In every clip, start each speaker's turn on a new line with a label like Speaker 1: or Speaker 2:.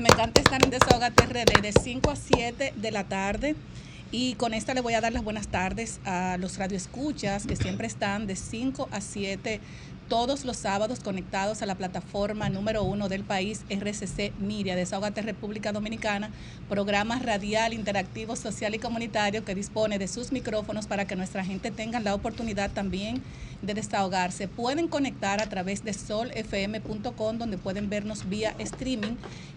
Speaker 1: Me encanta estar en Desahogate RD de 5 a 7 de la tarde. Y con esta le voy a dar las buenas tardes a los radioescuchas que siempre están de 5 a 7 todos los sábados conectados a la plataforma número uno del país, RCC Miria, Desahogate República Dominicana, programa radial, interactivo, social y comunitario que dispone de sus micrófonos para que nuestra gente tenga la oportunidad también de desahogarse. Pueden conectar a través de solfm.com, donde pueden vernos vía streaming.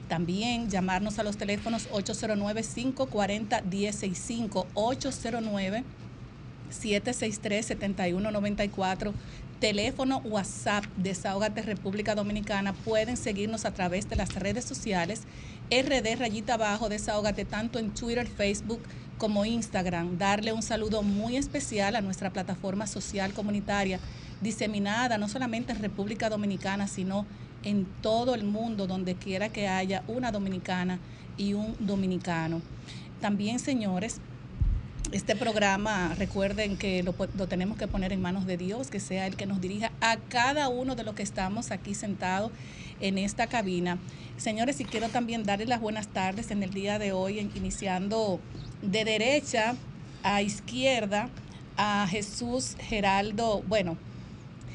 Speaker 1: También llamarnos a los teléfonos 809-540-165, 809 763-7194, teléfono WhatsApp Desahógate República Dominicana. Pueden seguirnos a través de las redes sociales RD Rayita Abajo Desahógate tanto en Twitter, Facebook como Instagram. Darle un saludo muy especial a nuestra plataforma social comunitaria diseminada no solamente en República Dominicana, sino en todo el mundo, donde quiera que haya una dominicana y un dominicano. También, señores, este programa, recuerden que lo, lo tenemos que poner en manos de Dios, que sea el que nos dirija a cada uno de los que estamos aquí sentados en esta cabina. Señores, y quiero también darles las buenas tardes en el día de hoy, iniciando de derecha a izquierda a Jesús Geraldo, bueno,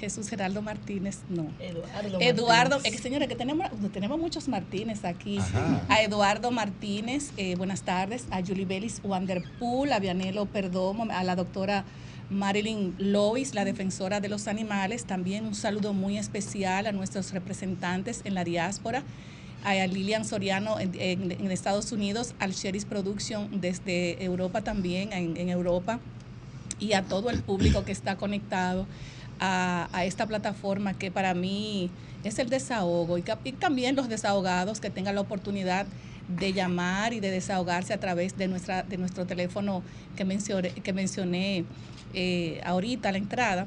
Speaker 1: Jesús Geraldo Martínez, no.
Speaker 2: Eduardo.
Speaker 1: Eduardo,
Speaker 2: Martínez.
Speaker 1: es que señores, que tenemos, tenemos muchos Martínez aquí.
Speaker 2: Ajá.
Speaker 1: A Eduardo Martínez, eh, buenas tardes. A Julie Bellis Wanderpool, a Vianelo Perdomo, a la doctora Marilyn Lois, la defensora de los animales. También un saludo muy especial a nuestros representantes en la diáspora. A Lilian Soriano en, en- en Estados Unidos, al Sheris Production desde Europa también, en- en Europa y a todo el público que está conectado a, esta plataforma que para mí es el desahogo y también los desahogados que tengan la oportunidad de llamar y de desahogarse a través de nuestra de nuestro teléfono que mencioné, que mencioné eh, ahorita a la entrada.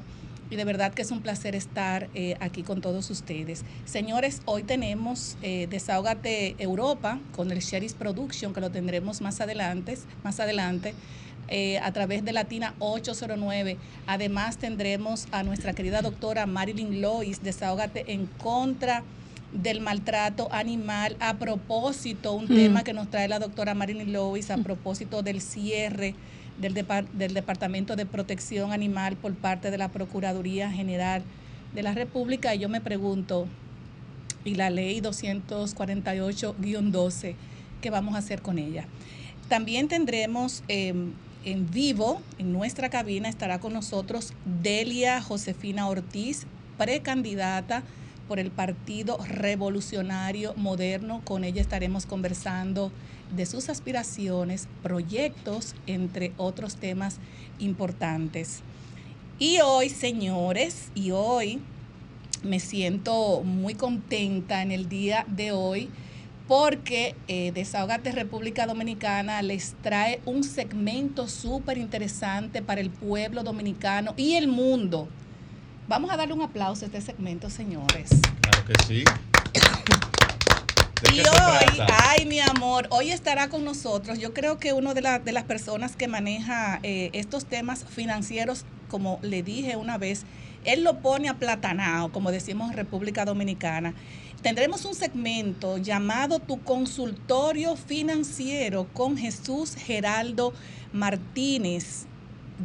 Speaker 1: Y de verdad que es un placer estar eh, aquí con todos ustedes. Señores, hoy tenemos eh, Desahógate Europa con el Sheris Production, que lo tendremos más adelante, más adelante eh, a través de Latina 809. Además tendremos a nuestra querida doctora Marilyn Lois, Desahógate en contra del maltrato animal. A propósito, un
Speaker 2: Mm.
Speaker 1: tema que nos trae la doctora Marilyn Lois a propósito del cierre del, depar- del Departamento de Protección Animal por parte de la Procuraduría General de la República. Y yo me pregunto, y la ley 248-12, ¿qué vamos a hacer con ella? También tendremos eh, en vivo, en nuestra cabina, estará con nosotros Delia Josefina Ortiz, precandidata por el Partido Revolucionario Moderno. Con ella estaremos conversando de sus aspiraciones, proyectos, entre otros temas importantes. Y hoy, señores, y hoy me siento muy contenta en el día de hoy porque eh, Desahogate República Dominicana les trae un segmento súper interesante para el pueblo dominicano y el mundo. Vamos a darle un aplauso a este segmento, señores.
Speaker 3: Claro que sí. ¿De
Speaker 1: Y hoy, ay mi amor, hoy estará con nosotros. Yo creo que una de, la- de las personas que maneja eh, estos temas financieros, como le dije una vez, él lo pone aplatanado, como decimos en República Dominicana. Tendremos un segmento llamado Tu consultorio financiero con Jesús Geraldo Martínez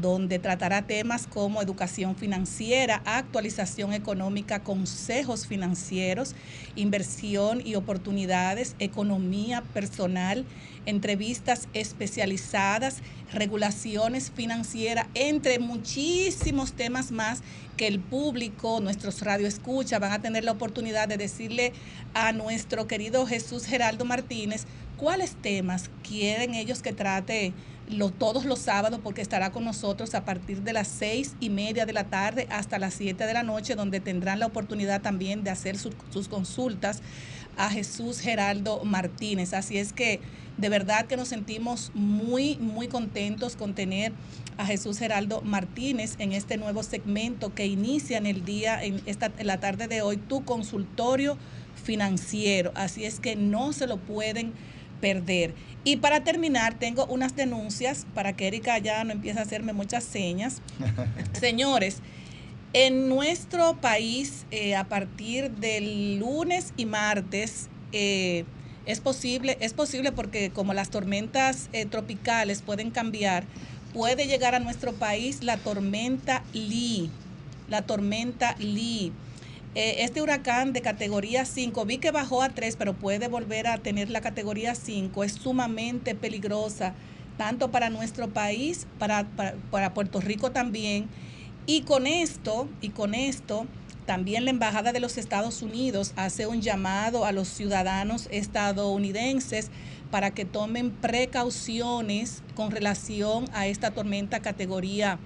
Speaker 1: donde tratará temas como educación financiera, actualización económica, consejos financieros, inversión y oportunidades, economía personal, entrevistas especializadas, regulaciones financieras, entre muchísimos temas más que el público, nuestros radioescuchas, van a tener la oportunidad de decirle a nuestro querido Jesús Geraldo Martínez cuáles temas quieren ellos que trate todos los sábados porque estará con nosotros a partir de las seis y media de la tarde hasta las siete de la noche, donde tendrán la oportunidad también de hacer sus consultas a Jesús Geraldo Martínez. Así es que de verdad que nos sentimos muy, muy contentos con tener a Jesús Geraldo Martínez en este nuevo segmento que inicia en el día, en, esta, en la tarde de hoy, tu consultorio financiero. Así es que no se lo pueden perder. Y para terminar, tengo unas denuncias para que Erika ya no empiece a hacerme muchas señas. Señores, en nuestro país, eh, a partir del lunes y martes, eh, es posible, es posible porque como las tormentas eh, tropicales pueden cambiar, puede llegar a nuestro país la tormenta Lee. La tormenta Lee. Eh, este huracán de categoría 5, vi que bajó a 3, pero puede volver a tener la categoría 5, es sumamente peligrosa, tanto para nuestro país, para, para, Puerto Rico también. Y con esto, y con esto, también la Embajada de los Estados Unidos hace un llamado a los ciudadanos estadounidenses para que tomen precauciones con relación a esta tormenta categoría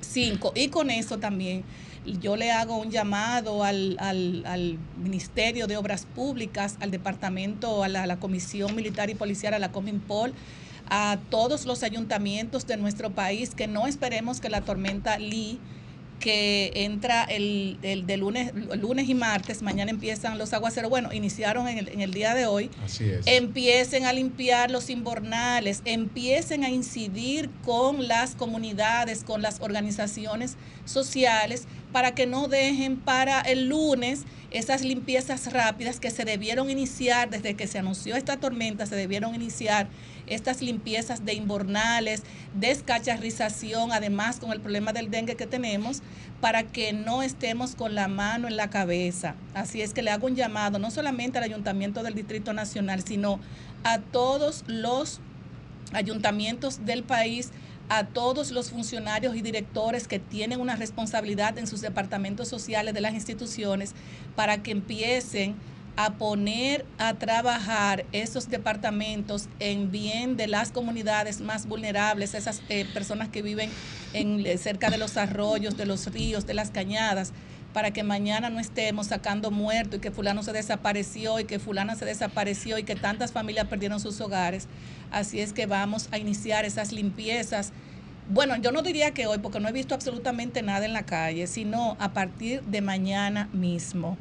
Speaker 1: 5. Y con eso también yo le hago un llamado al, al, Ministerio de Obras Públicas, al Departamento, a la, Comisión Militar y Policial, a la Cominpol, a todos los ayuntamientos de nuestro país, que no esperemos que la tormenta Lee que entra el, el de lunes, lunes y martes, mañana empiezan los aguaceros, bueno, iniciaron en el, en el día de hoy,
Speaker 2: Así es.
Speaker 1: empiecen a limpiar los inbornales, empiecen a incidir con las comunidades, con las organizaciones sociales, para que no dejen para el lunes esas limpiezas rápidas que se debieron iniciar desde que se anunció esta tormenta, se debieron iniciar estas limpiezas de inbornales, descacharrización, además con el problema del dengue que tenemos, para que no estemos con la mano en la cabeza. Así es que le hago un llamado no solamente al Ayuntamiento del Distrito Nacional, sino a todos los ayuntamientos del país a todos los funcionarios y directores que tienen una responsabilidad en sus departamentos sociales de las instituciones para que empiecen a poner a trabajar esos departamentos en bien de las comunidades más vulnerables, esas eh, personas que viven en, eh, cerca de los arroyos, de los ríos, de las cañadas, para que mañana no estemos sacando muertos y que fulano se desapareció y que fulana se desapareció y que tantas familias perdieron sus hogares. Así es que vamos a iniciar esas limpiezas. Bueno, yo no diría que hoy, porque no he visto absolutamente nada en la calle, sino a partir de mañana mismo.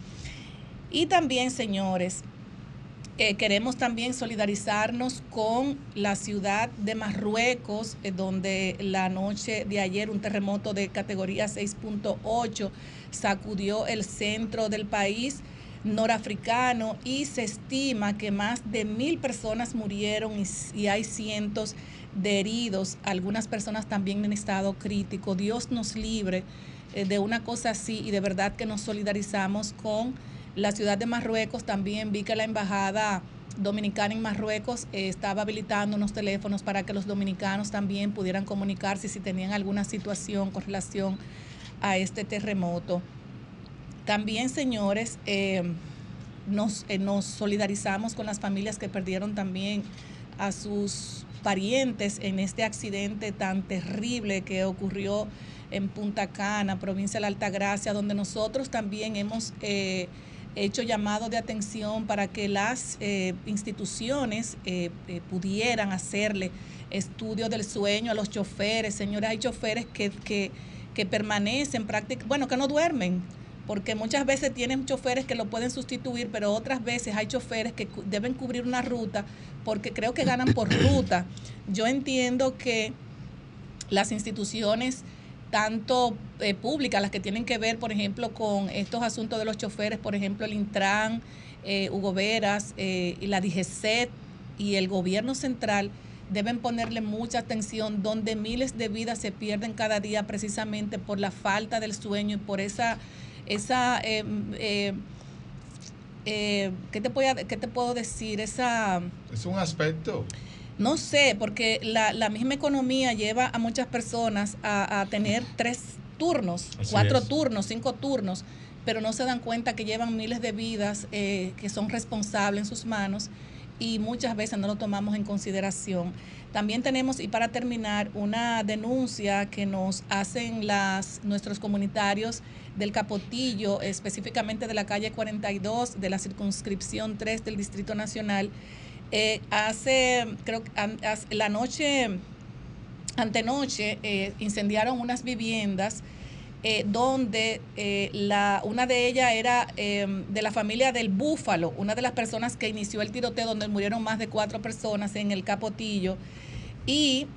Speaker 1: Y también, señores, eh, queremos también solidarizarnos con la ciudad de Marruecos, eh, donde la noche de ayer un terremoto de categoría 6.8 sacudió el centro del país norafricano y se estima que más de mil personas murieron y, hay cientos de heridos, algunas personas también en estado crítico. Dios nos libre eh, de una cosa así y de verdad que nos solidarizamos con la ciudad de Marruecos. También vi que la embajada dominicana en Marruecos eh, estaba habilitando unos teléfonos para que los dominicanos también pudieran comunicarse si tenían alguna situación con relación a este terremoto. También, señores, eh, nos, eh, nos solidarizamos con las familias que perdieron también a sus parientes en este accidente tan terrible que ocurrió en Punta Cana, provincia de la Altagracia, donde nosotros también hemos hecho llamado de atención para que las instituciones pudieran hacerle estudio del sueño a los choferes. Señores, hay choferes que, que, que permanecen prácticamente, bueno, que no duermen, porque muchas veces tienen choferes que lo pueden sustituir, pero otras veces hay choferes que deben cubrir una ruta porque creo que ganan por ruta. Yo entiendo que las instituciones tanto eh, públicas, las que tienen que ver, por ejemplo, con estos asuntos de los choferes, por ejemplo, el Intran, eh, Hugo Veras, eh, y la DGCET y el gobierno central, deben ponerle mucha atención donde miles de vidas se pierden cada día precisamente por la falta del sueño y por esa esa, eh, eh, eh, ¿qué, te puedo, ¿qué te puedo decir? Esa...
Speaker 2: Es un aspecto.
Speaker 1: No sé, porque la, la misma economía lleva a muchas personas a, tener tres turnos, cuatro turnos, cinco turnos, pero no se dan cuenta que llevan miles de vidas que son responsables en sus manos y muchas veces no lo tomamos en consideración. También tenemos, y para terminar, una denuncia que nos hacen las, nuestros comunitarios del Capotillo, específicamente de la calle 42 de la circunscripción 3 del Distrito Nacional. Eh, hace, creo que la noche, antenoche, eh, incendiaron unas viviendas eh, donde eh, la, una de ellas era em, de la familia del Búfalo, una de las personas que inició el tiroteo donde murieron más de cuatro personas en el Capotillo. Y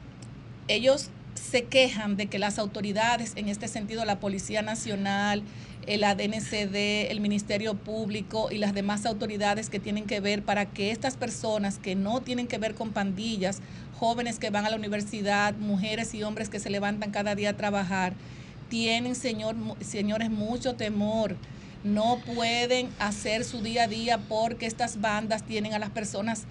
Speaker 1: ellos se quejan de que las autoridades, en este sentido la Policía Nacional, el ADNCD, el Ministerio Público y las demás autoridades que tienen que ver para que estas personas que no tienen que ver con pandillas, jóvenes que van a la universidad, mujeres y hombres que se levantan cada día a trabajar, tienen, señor, señores, mucho temor. No pueden hacer su día a día porque estas bandas tienen a las personas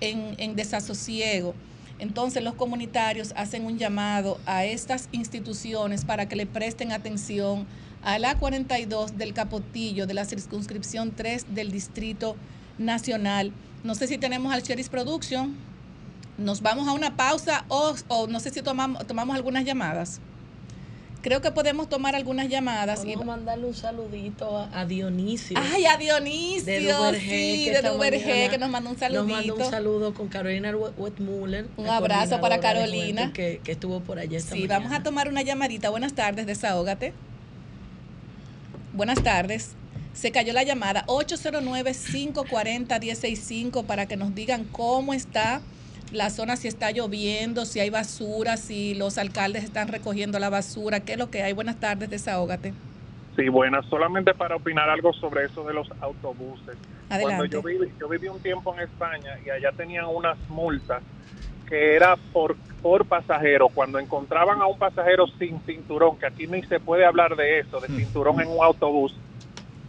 Speaker 1: en, en desasosiego. Entonces los comunitarios hacen un llamado a estas instituciones para que le presten atención a la 42 del Capotillo de la circunscripción 3 del Distrito Nacional. No sé si tenemos al Cheris Production. Nos vamos a una pausa o, o no sé si tomamos, tomamos algunas llamadas. Creo que podemos tomar algunas llamadas.
Speaker 2: Vamos y a mandarle un saludito a Dionisio.
Speaker 1: Ay, a Dionisio. De Duvergé, sí, que, de que nos mandó un saludito.
Speaker 2: Nos mandó un saludo con Carolina Wetmuller.
Speaker 1: Un abrazo para Carolina.
Speaker 2: Que, que, estuvo por allá esta
Speaker 1: Sí, vamos a tomar una llamadita. Buenas tardes, desahógate. Buenas tardes. Se cayó la llamada 809-540-165 para que nos digan cómo está la zona si está lloviendo, si hay basura, si los alcaldes están recogiendo la basura, qué es lo que hay. Buenas tardes, desahógate.
Speaker 3: Sí, buenas. Solamente para opinar algo sobre eso de los autobuses.
Speaker 1: Adelante.
Speaker 3: Cuando yo viví, yo viví un tiempo en España y allá tenían unas multas que era por, por pasajero. Cuando encontraban a un pasajero sin cinturón, que aquí ni se puede hablar de eso, de mm. cinturón en un autobús,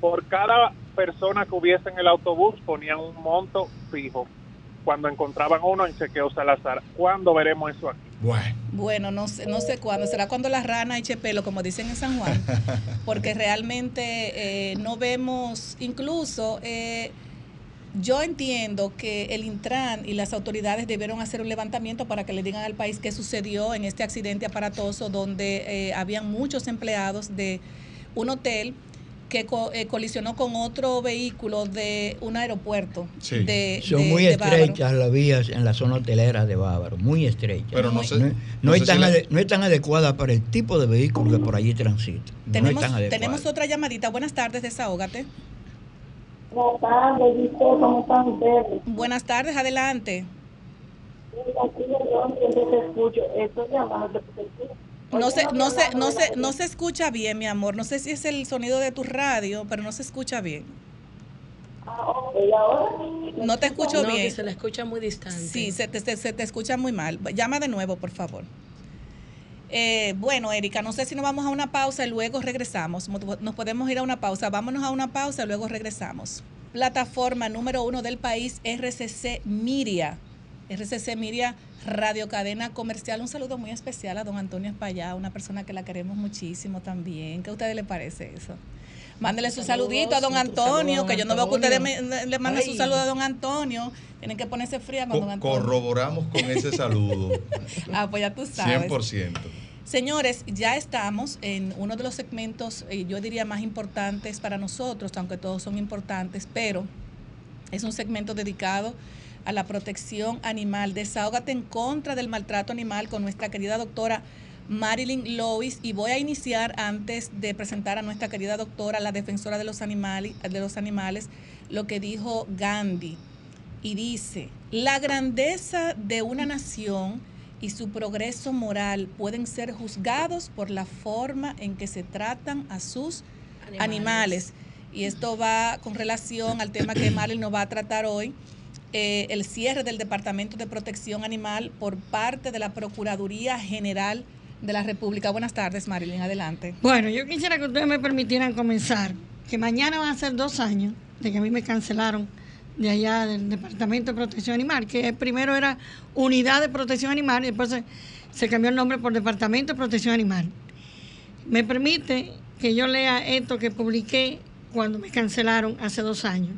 Speaker 3: por cada persona que hubiese en el autobús ponían un monto fijo cuando encontraban uno en Chequeo Salazar. ¿Cuándo veremos eso aquí?
Speaker 1: Bueno, bueno no, sé, no sé cuándo. ¿Será cuando la rana eche pelo, como dicen en San Juan? Porque realmente eh, no vemos, incluso... Eh, yo entiendo que el Intran y las autoridades debieron hacer un levantamiento para que le digan al país qué sucedió en este accidente aparatoso donde eh, habían muchos empleados de un hotel que eh, colisionó con otro vehículo de un aeropuerto. De,
Speaker 4: Son muy estrechas las vías en la zona hotelera de Bávaro, muy estrechas.
Speaker 5: Pero no,
Speaker 4: no, es tan no, es tan adecuada para el tipo de vehículo que por allí transita.
Speaker 1: Tenemos, tenemos otra llamadita. Buenas tardes, desahógate.
Speaker 6: Buenas tardes, ¿cómo están ustedes?
Speaker 1: Buenas tardes, adelante. No se, no, se, no, se, no se escucha bien, mi amor. No sé si es el sonido de tu radio, pero no se escucha bien. No te escucho bien.
Speaker 2: se le escucha muy distante.
Speaker 1: Sí, se te, se, te escucha muy mal. Llama de nuevo, por favor. Eh, bueno, Erika, no sé si nos vamos a una pausa y luego regresamos. Nos podemos ir a una pausa. Vámonos a una pausa y luego regresamos. Plataforma número uno del país, RCC Miria. RCC Miria Radio Cadena Comercial. Un saludo muy especial a don Antonio Espallá, una persona que la queremos muchísimo también. ¿Qué a ustedes les parece eso? Mándele su saludito a don Antonio, que yo no veo que ustedes le manden su saludo a don Antonio. Tienen que ponerse fría con don Antonio.
Speaker 5: Corroboramos con ese saludo.
Speaker 1: ah, pues ya tú sabes.
Speaker 5: 100%.
Speaker 1: Señores, ya estamos en uno de los segmentos, eh, yo diría, más importantes para nosotros, aunque todos son importantes, pero es un segmento dedicado a la protección animal. Desahógate en contra del maltrato animal con nuestra querida doctora Marilyn Lois y voy a iniciar antes de presentar a nuestra querida doctora, la defensora de los animales, de los animales lo que dijo Gandhi. Y dice, la grandeza de una nación y su progreso moral pueden ser juzgados por la forma en que se tratan a sus animales. animales. Y esto va con relación al tema que Marilyn nos va a tratar hoy, eh, el cierre del Departamento de Protección Animal por parte de la Procuraduría General de la República. Buenas tardes, Marilyn, adelante.
Speaker 7: Bueno, yo quisiera que ustedes me permitieran comenzar, que mañana van a ser dos años de que a mí me cancelaron de allá del Departamento de Protección Animal, que primero era Unidad de Protección Animal y después se, cambió el nombre por Departamento de Protección Animal. Me permite que yo lea esto que publiqué cuando me cancelaron hace dos años.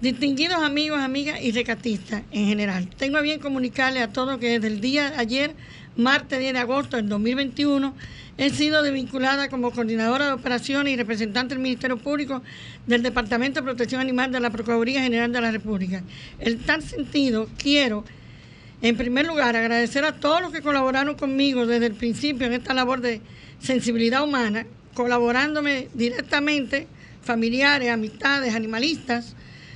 Speaker 7: Distinguidos amigos, amigas y recatistas en general, tengo a bien comunicarle a todos que desde el día de ayer, martes 10 de agosto del 2021, he sido desvinculada como coordinadora de operaciones y representante del Ministerio Público del Departamento de Protección Animal de la Procuraduría General de la República. En tal sentido, quiero, en primer lugar, agradecer a todos los que colaboraron conmigo desde el principio en esta labor de sensibilidad humana, colaborándome directamente, familiares, amistades, animalistas,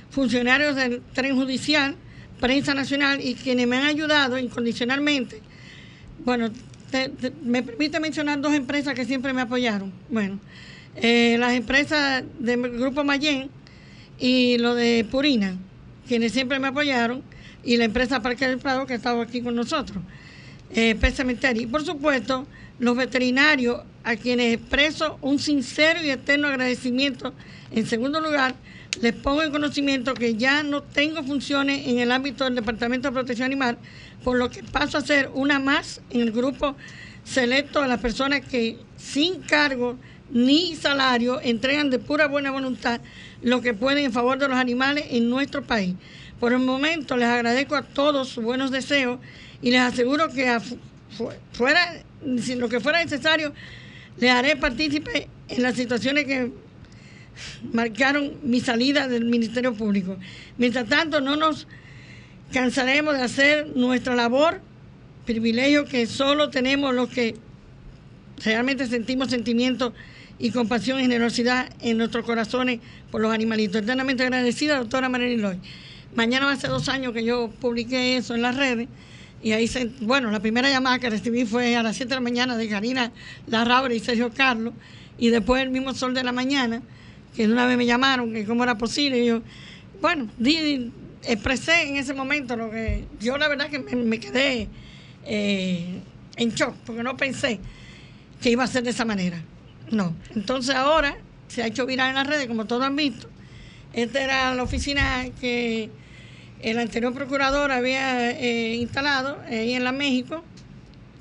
Speaker 7: funcionarios del tren judicial, prensa nacional y quienes me han ayudado incondicionalmente. Bueno, te- me permite mencionar dos empresas que siempre me apoyaron. Bueno, eh, las empresas del Grupo Mayen y lo de Purina, quienes siempre me apoyaron, y la empresa Parque del Prado que estaba aquí con nosotros, eh. Y por supuesto, los veterinarios a quienes expreso un sincero y eterno agradecimiento. En segundo lugar, les pongo en conocimiento que ya no tengo funciones en el ámbito del Departamento de Protección Animal, por lo que paso a ser una más en el grupo selecto de las personas que sin cargo ni salario entregan de pura buena voluntad lo que pueden en favor de los animales en nuestro país. Por el momento les agradezco a todos sus buenos deseos y les aseguro que fuera, si lo que fuera necesario, les haré partícipe en las situaciones que marcaron mi salida del Ministerio Público. Mientras tanto, no nos cansaremos de hacer nuestra labor, privilegio que solo tenemos los que realmente sentimos sentimientos y compasión y generosidad en nuestros corazones por los animalitos. Eternamente agradecida, doctora Marilyn Loy. Mañana hace dos años que yo publiqué eso en las redes y ahí, bueno, la primera llamada que recibí fue a las 7 de la mañana de Karina Larrabre y Sergio Carlos y después el mismo sol de la mañana, que una vez me llamaron, que cómo era posible. Yo, bueno, di- expresé en ese momento lo que yo la verdad que me, me quedé eh, en shock, porque no pensé que iba a ser de esa manera. No. Entonces ahora se ha hecho viral en las redes, como todos han visto. Esta era la oficina que el anterior procurador había eh, instalado ahí en la México,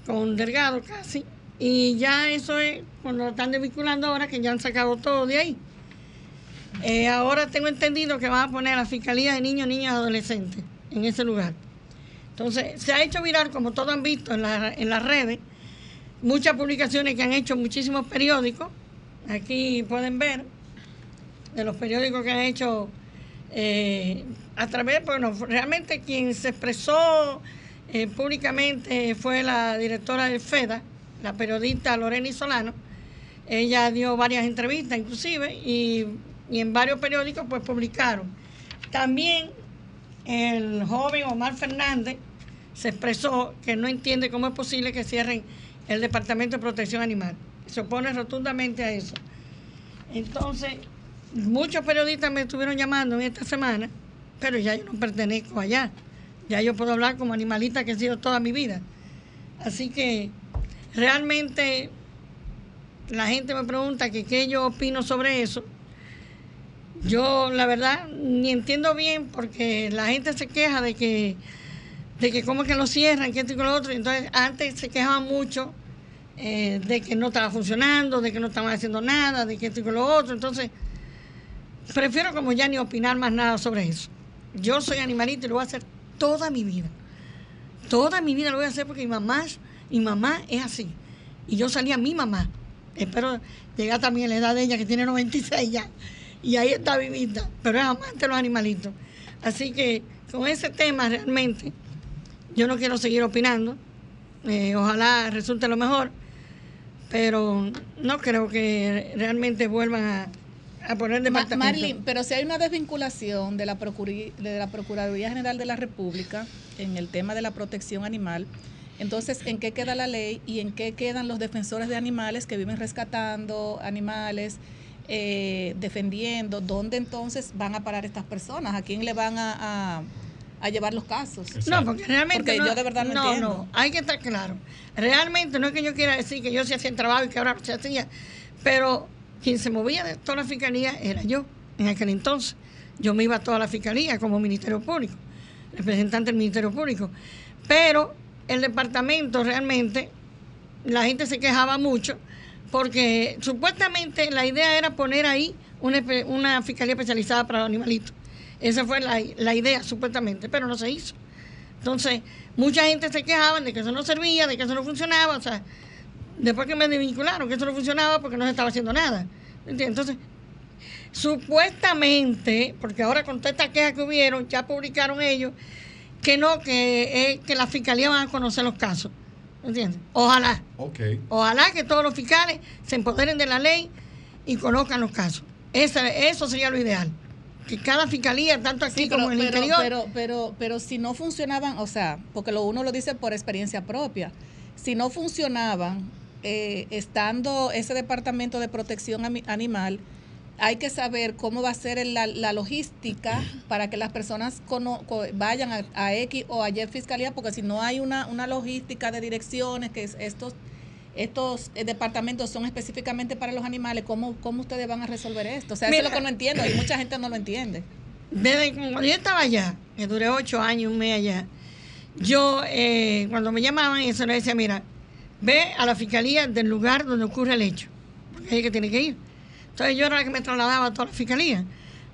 Speaker 7: con Delgado casi. Y ya eso es, cuando lo están desvinculando ahora, que ya han sacado todo de ahí. Eh, ahora tengo entendido que van a poner a la Fiscalía de Niños, Niñas y Adolescentes en ese lugar. Entonces, se ha hecho viral, como todos han visto en, la- en las redes, muchas publicaciones que han hecho muchísimos periódicos. Aquí pueden ver de los periódicos que han hecho eh, a través, bueno, realmente quien se expresó eh, públicamente fue la directora del FEDA, la periodista Lorena Solano. Ella dio varias entrevistas inclusive y, y en varios periódicos pues publicaron. También el joven Omar Fernández se expresó que no entiende cómo es posible que cierren el Departamento de Protección Animal. Se opone rotundamente a eso. Entonces, muchos periodistas me estuvieron llamando en esta semana, pero ya yo no pertenezco allá. Ya yo puedo hablar como animalista que he sido toda mi vida. Así que realmente la gente me pregunta que qué yo opino sobre eso. Yo la verdad ni entiendo bien porque la gente se queja de que de que cómo que lo cierran, que esto y lo otro. Entonces antes se quejaban mucho eh, de que no estaba funcionando, de que no estaban haciendo nada, de que esto y lo otro. Entonces prefiero como ya ni opinar más nada sobre eso. Yo soy animalista y lo voy a hacer toda mi vida. Toda mi vida lo voy a hacer porque mi mamá, mi mamá es así. Y yo salí a mi mamá. Espero llegar también a la edad de ella, que tiene 96 ya. Y ahí está vivita. Pero es amante de los animalitos. Así que con ese tema realmente yo no quiero seguir opinando. Eh, ojalá resulte lo mejor. Pero no creo que realmente vuelvan a, a poner
Speaker 1: Ma-
Speaker 7: departamento.
Speaker 1: Marilyn, pero si hay una desvinculación de la, Procuri- de la Procuraduría General de la República en el tema de la protección animal, entonces, ¿en qué queda la ley y en qué quedan los defensores de animales que viven rescatando animales, eh, defendiendo? ¿Dónde entonces van a parar estas personas? ¿A quién le van a, a- a llevar los casos?
Speaker 7: No, porque realmente.
Speaker 1: Porque
Speaker 7: no,
Speaker 1: yo de verdad no entiendo.
Speaker 7: No, hay que estar claro. Realmente no es que yo quiera decir que yo sí hacía el trabajo y que ahora no se hacía, pero quien se movía de toda la fiscalía era yo en aquel entonces. Yo me iba a toda la fiscalía como Ministerio Público, representante del Ministerio Público. Pero el departamento realmente, la gente se quejaba mucho porque supuestamente la idea era poner ahí una, fiscalía especializada para los animalitos. Esa fue la, idea, supuestamente, pero no se hizo. Entonces, mucha gente se quejaba de que eso no servía, de que eso no funcionaba. O sea, después que me desvincularon, que eso no funcionaba porque no se estaba haciendo nada. Entonces, supuestamente, porque ahora con toda esta queja que hubieron, ya publicaron ellos, que no, que, eh, que la fiscalía van a conocer los casos. ¿Entiendes? Ojalá. Ojalá que todos los fiscales se empoderen de la ley y conozcan los casos. Esa- eso sería lo ideal. Que cada fiscalía, tanto aquí
Speaker 1: Sí, pero,
Speaker 7: como en el
Speaker 1: pero,
Speaker 7: interior,
Speaker 1: pero, pero, pero si no funcionaban, o sea, porque lo uno lo dice por experiencia propia, si no funcionaban, eh, estando ese departamento de protección animal, hay que saber cómo va a ser la, la logística para que las personas cono- co- vayan a, a X o a Y fiscalía, porque si no hay una, una logística de direcciones, que es- estos estos eh, departamentos son específicamente para los animales, ¿cómo, cómo ustedes van a resolver esto? O sea, eso es
Speaker 7: Mira.
Speaker 1: lo que no entiendo y mucha gente no lo entiende.
Speaker 7: desde cuando yo estaba allá, que duré ocho años, un mes allá, yo, eh, cuando me llamaban, eso le decía, mira, ve a la fiscalía del lugar donde ocurre el hecho, porque ahí es que tiene que ir. Entonces yo era la que me trasladaba a toda la fiscalía.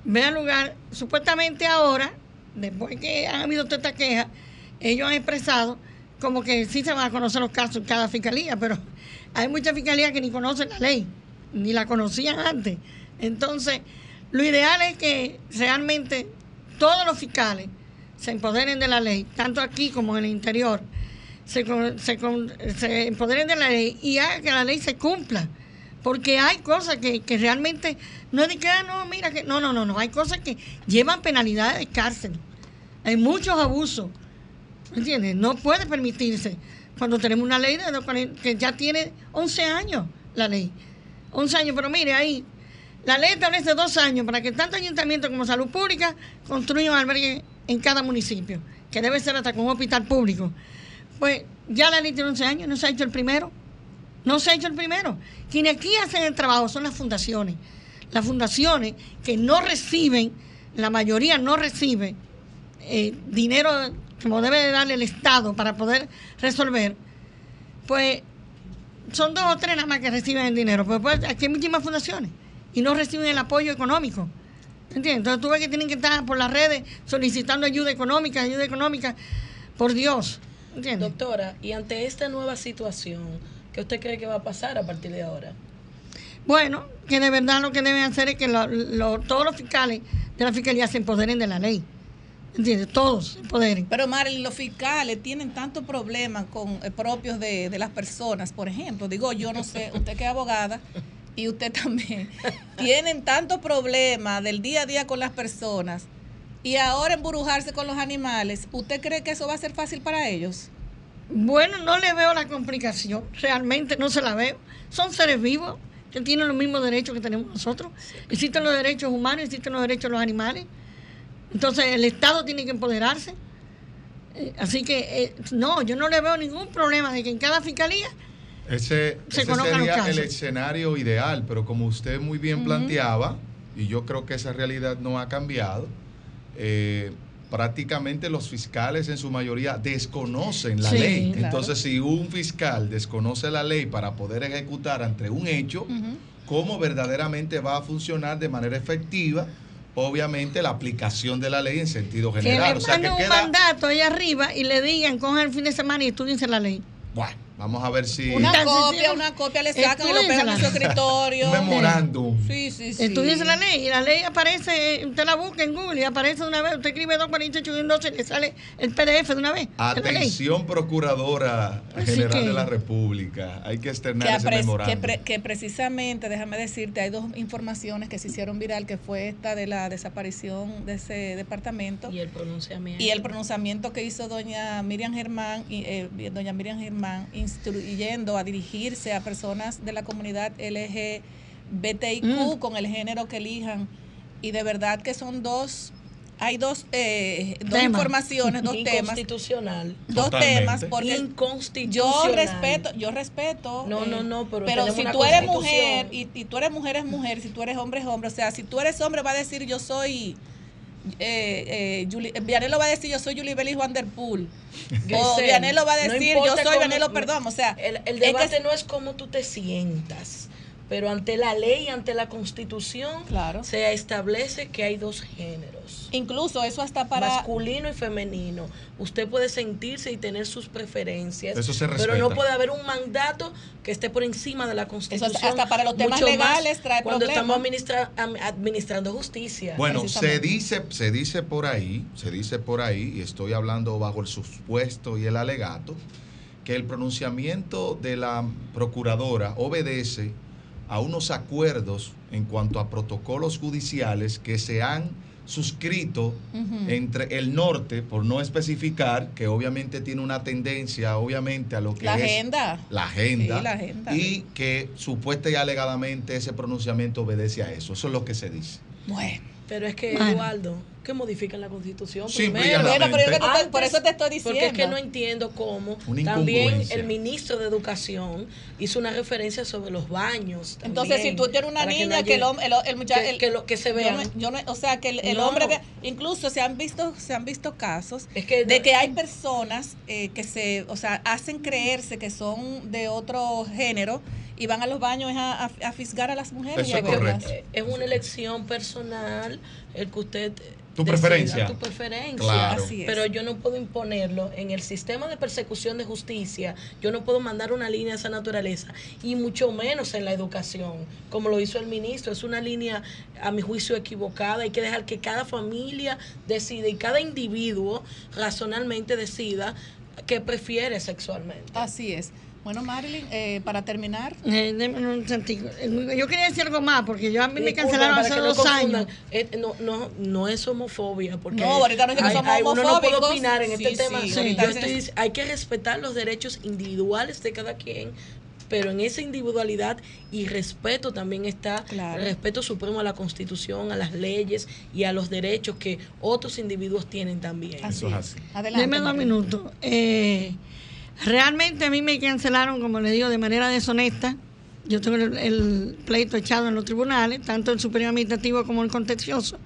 Speaker 7: Ve al lugar, supuestamente ahora, después que han habido toda esta queja, ellos han expresado como que sí se van a conocer los casos en cada fiscalía, pero hay muchas fiscalías que ni conocen la ley, ni la conocían antes. Entonces, lo ideal es que realmente todos los fiscales se empoderen de la ley, tanto aquí como en el interior, se, se, empoderen de la ley y hagan que la ley se cumpla. Porque hay cosas que, que realmente no es de que, ah, no, mira, que no, no, no, no, hay cosas que llevan penalidades de cárcel. Hay muchos abusos. ¿Me entiendes? No puede permitirse cuando tenemos una ley de que ya tiene 11 años, la ley. 11 años, pero mire, ahí, la ley establece dos años para que tanto ayuntamiento como salud pública construyan albergue en cada municipio, que debe ser hasta con un hospital público. Pues ya la ley tiene 11 años, no se ha hecho el primero. No se ha hecho el primero. Quienes aquí hacen el trabajo son las fundaciones. Las fundaciones que no reciben, la mayoría no recibe eh, dinero como debe de darle el Estado para poder resolver, pues son dos o tres nada más que reciben el dinero. Pero pues, aquí hay muchísimas fundaciones y no reciben el apoyo económico. ¿Entiendes? Entonces tú ves que tienen que estar por las redes solicitando ayuda económica, ayuda económica. Por Dios. ¿Entiendes?
Speaker 2: Doctora, y ante esta nueva situación, ¿qué usted cree que va a pasar a partir de ahora?
Speaker 7: Bueno, que de verdad lo que deben hacer es que lo- lo- todos los fiscales de la fiscalía se empoderen de la ley. ¿Entiendes? Todos se empoderen.
Speaker 1: Pero Marilyn, los fiscales tienen tantos problemas con eh, propios de, de las personas, por ejemplo, digo yo no sé, usted que es abogada y usted también, tienen tantos problemas del día a día con las personas y ahora embrujarse con los animales, ¿usted cree que eso va a ser fácil para ellos?
Speaker 7: Bueno, no le veo la complicación, realmente no se la veo. Son seres vivos que tienen los mismos derechos que tenemos nosotros. Existen los derechos humanos, existen los derechos de los animales. Entonces el Estado tiene que empoderarse. Eh, Así que eh, no, yo no le veo ningún problema de que en cada fiscalía
Speaker 5: Ese,
Speaker 7: Se
Speaker 5: ese sería el escenario ideal, pero como usted muy bien planteaba, y yo creo que esa realidad no ha cambiado, eh, prácticamente los fiscales en su mayoría desconocen la
Speaker 7: Sí,
Speaker 5: ley.
Speaker 1: claro.
Speaker 5: Entonces, si un fiscal desconoce la ley para poder ejecutar ante un hecho, ¿cómo verdaderamente va a funcionar de manera efectiva? Obviamente la aplicación de la ley en sentido
Speaker 7: que
Speaker 5: general.
Speaker 7: le
Speaker 5: O sea que
Speaker 7: un
Speaker 5: queda,
Speaker 7: mandato allá arriba y le digan, cojan el fin de semana y estudiense la ley.
Speaker 5: bueno, vamos a ver si
Speaker 1: Una
Speaker 7: Tan
Speaker 1: copia,
Speaker 7: sencillo.
Speaker 1: una copia le sacan y lo pegan en su escritorio.
Speaker 5: un memorándum.
Speaker 1: Sí, sí, sí.
Speaker 7: Estudiense la ley y la ley aparece, usted la busca en Google y aparece de una vez, usted escribe 248 y un 12 y le sale el PDF de una vez.
Speaker 5: Atención, Procuradora
Speaker 7: Así
Speaker 5: General
Speaker 7: que-
Speaker 5: de la República. Hay que
Speaker 1: que,
Speaker 5: externar ese
Speaker 1: apre-
Speaker 5: memorándum.
Speaker 1: que, pre- que precisamente, déjame decirte, hay dos informaciones que se hicieron viral, que fue esta de la desaparición de ese departamento
Speaker 2: Y el pronunciamiento.
Speaker 1: y el pronunciamiento que hizo doña Miriam Germán, y, eh, doña Miriam Germán, instruyendo a dirigirse a personas de la comunidad LGBTIQ
Speaker 7: Mm.
Speaker 1: con el género que elijan. Y de verdad que son dos, hay dos, eh, dos informaciones, dos temas,
Speaker 2: Inconstitucional.
Speaker 1: dos
Speaker 5: Totalmente.
Speaker 1: temas, porque yo
Speaker 2: Inconstitucional.
Speaker 1: respeto, yo respeto.
Speaker 2: No, no, no, pero tenemos
Speaker 1: si tú eres mujer y, y tú eres mujer es mujer, si tú eres hombre es hombre, o sea, si tú eres hombre va a decir yo soy eh, eh, eh, Vianelo va a decir yo soy Julie Belis Vanderpool. o
Speaker 2: Grisel,
Speaker 1: Vianelo va a decir yo soy Vianelo Perdón, o sea,
Speaker 2: El, el
Speaker 1: es que-
Speaker 2: debate no es cómo tú te sientas. Pero ante la ley, ante la constitución,
Speaker 1: Claro.
Speaker 2: se establece que hay dos géneros.
Speaker 1: Incluso eso hasta para...
Speaker 2: masculino y femenino. Usted puede sentirse y tener sus preferencias,
Speaker 5: Eso se
Speaker 2: pero no
Speaker 5: respeta.
Speaker 2: puede haber un mandato que esté por encima de la Constitución.
Speaker 1: hasta para los temas legales trae
Speaker 2: cuando
Speaker 1: problemas.
Speaker 2: estamos administra- am- administrando justicia.
Speaker 5: Bueno, se dice, se dice por ahí, se dice por ahí, y estoy hablando bajo el supuesto y el alegato, que el pronunciamiento de la procuradora obedece a unos acuerdos en cuanto a protocolos judiciales que se han suscrito entre el norte, por no especificar, que obviamente tiene una tendencia, obviamente, a lo que
Speaker 1: La
Speaker 5: es
Speaker 1: agenda.
Speaker 5: la agenda,
Speaker 1: Sí, la agenda.
Speaker 5: y que supuesta y alegadamente ese pronunciamiento obedece a eso. Eso es lo que se dice.
Speaker 1: Bueno.
Speaker 2: Pero es que,
Speaker 7: Bueno.
Speaker 2: Eduardo, que modifican la Constitución
Speaker 5: y
Speaker 2: primero.
Speaker 1: Bueno, pero yo que te por eso te estoy diciendo.
Speaker 2: Porque es que no entiendo cómo también el ministro de Educación hizo una referencia sobre los baños.
Speaker 1: Entonces, si tú tienes una niña
Speaker 2: no
Speaker 1: que el, el, el muchacho...
Speaker 2: que,
Speaker 1: el-
Speaker 2: que lo que se
Speaker 1: yo
Speaker 2: vea.
Speaker 1: no- yo no- o sea, que el, el
Speaker 2: No.
Speaker 1: hombre vea... Incluso se han visto, se han visto casos
Speaker 2: Es que
Speaker 1: de que hay personas eh, que se, o sea, hacen creerse que son de otro género y van a los baños a, a, a fisgar a las mujeres.
Speaker 5: Eso
Speaker 1: y
Speaker 5: es
Speaker 1: a verlas.
Speaker 5: correcto.
Speaker 2: Eh, Es una elección personal el que usted
Speaker 5: Tu preferencia.
Speaker 2: tu preferencia.
Speaker 5: Claro.
Speaker 1: Así es.
Speaker 2: Pero yo no puedo imponerlo en el sistema de persecución de justicia. Yo no puedo mandar una línea de esa naturaleza y mucho menos en la educación, como lo hizo el ministro. Es una línea, a mi juicio, equivocada. Hay que dejar que cada familia decida y cada individuo razonalmente decida qué prefiere sexualmente.
Speaker 1: Así es. Bueno, Marilyn, eh, para terminar,
Speaker 7: Eh, un sentido. Yo quería decir algo más, porque yo a mí me
Speaker 2: Disculpen,
Speaker 7: cancelaron
Speaker 2: para
Speaker 7: hace
Speaker 2: que no
Speaker 7: dos
Speaker 2: confundan,
Speaker 7: años.
Speaker 2: eh, no, no, no es homofobia, porque
Speaker 1: No, ahorita no es que
Speaker 2: hay-
Speaker 1: somos
Speaker 2: hay- uno no puede opinar en
Speaker 1: Sí,
Speaker 2: este
Speaker 1: sí,
Speaker 2: tema.
Speaker 1: sí,
Speaker 2: Yo estoy dic- hay que respetar los derechos individuales de cada quien, pero en esa individualidad y respeto también está
Speaker 1: Claro.
Speaker 2: respeto supremo a la Constitución, a las leyes y a los derechos que otros individuos tienen también.
Speaker 1: así
Speaker 5: Eso es así.
Speaker 1: Adelante.
Speaker 7: Deme dos minutos. Eh, realmente a mí me cancelaron, como le digo, de manera deshonesta. Yo tengo el, el pleito echado en los tribunales, tanto el superior administrativo como el contencioso.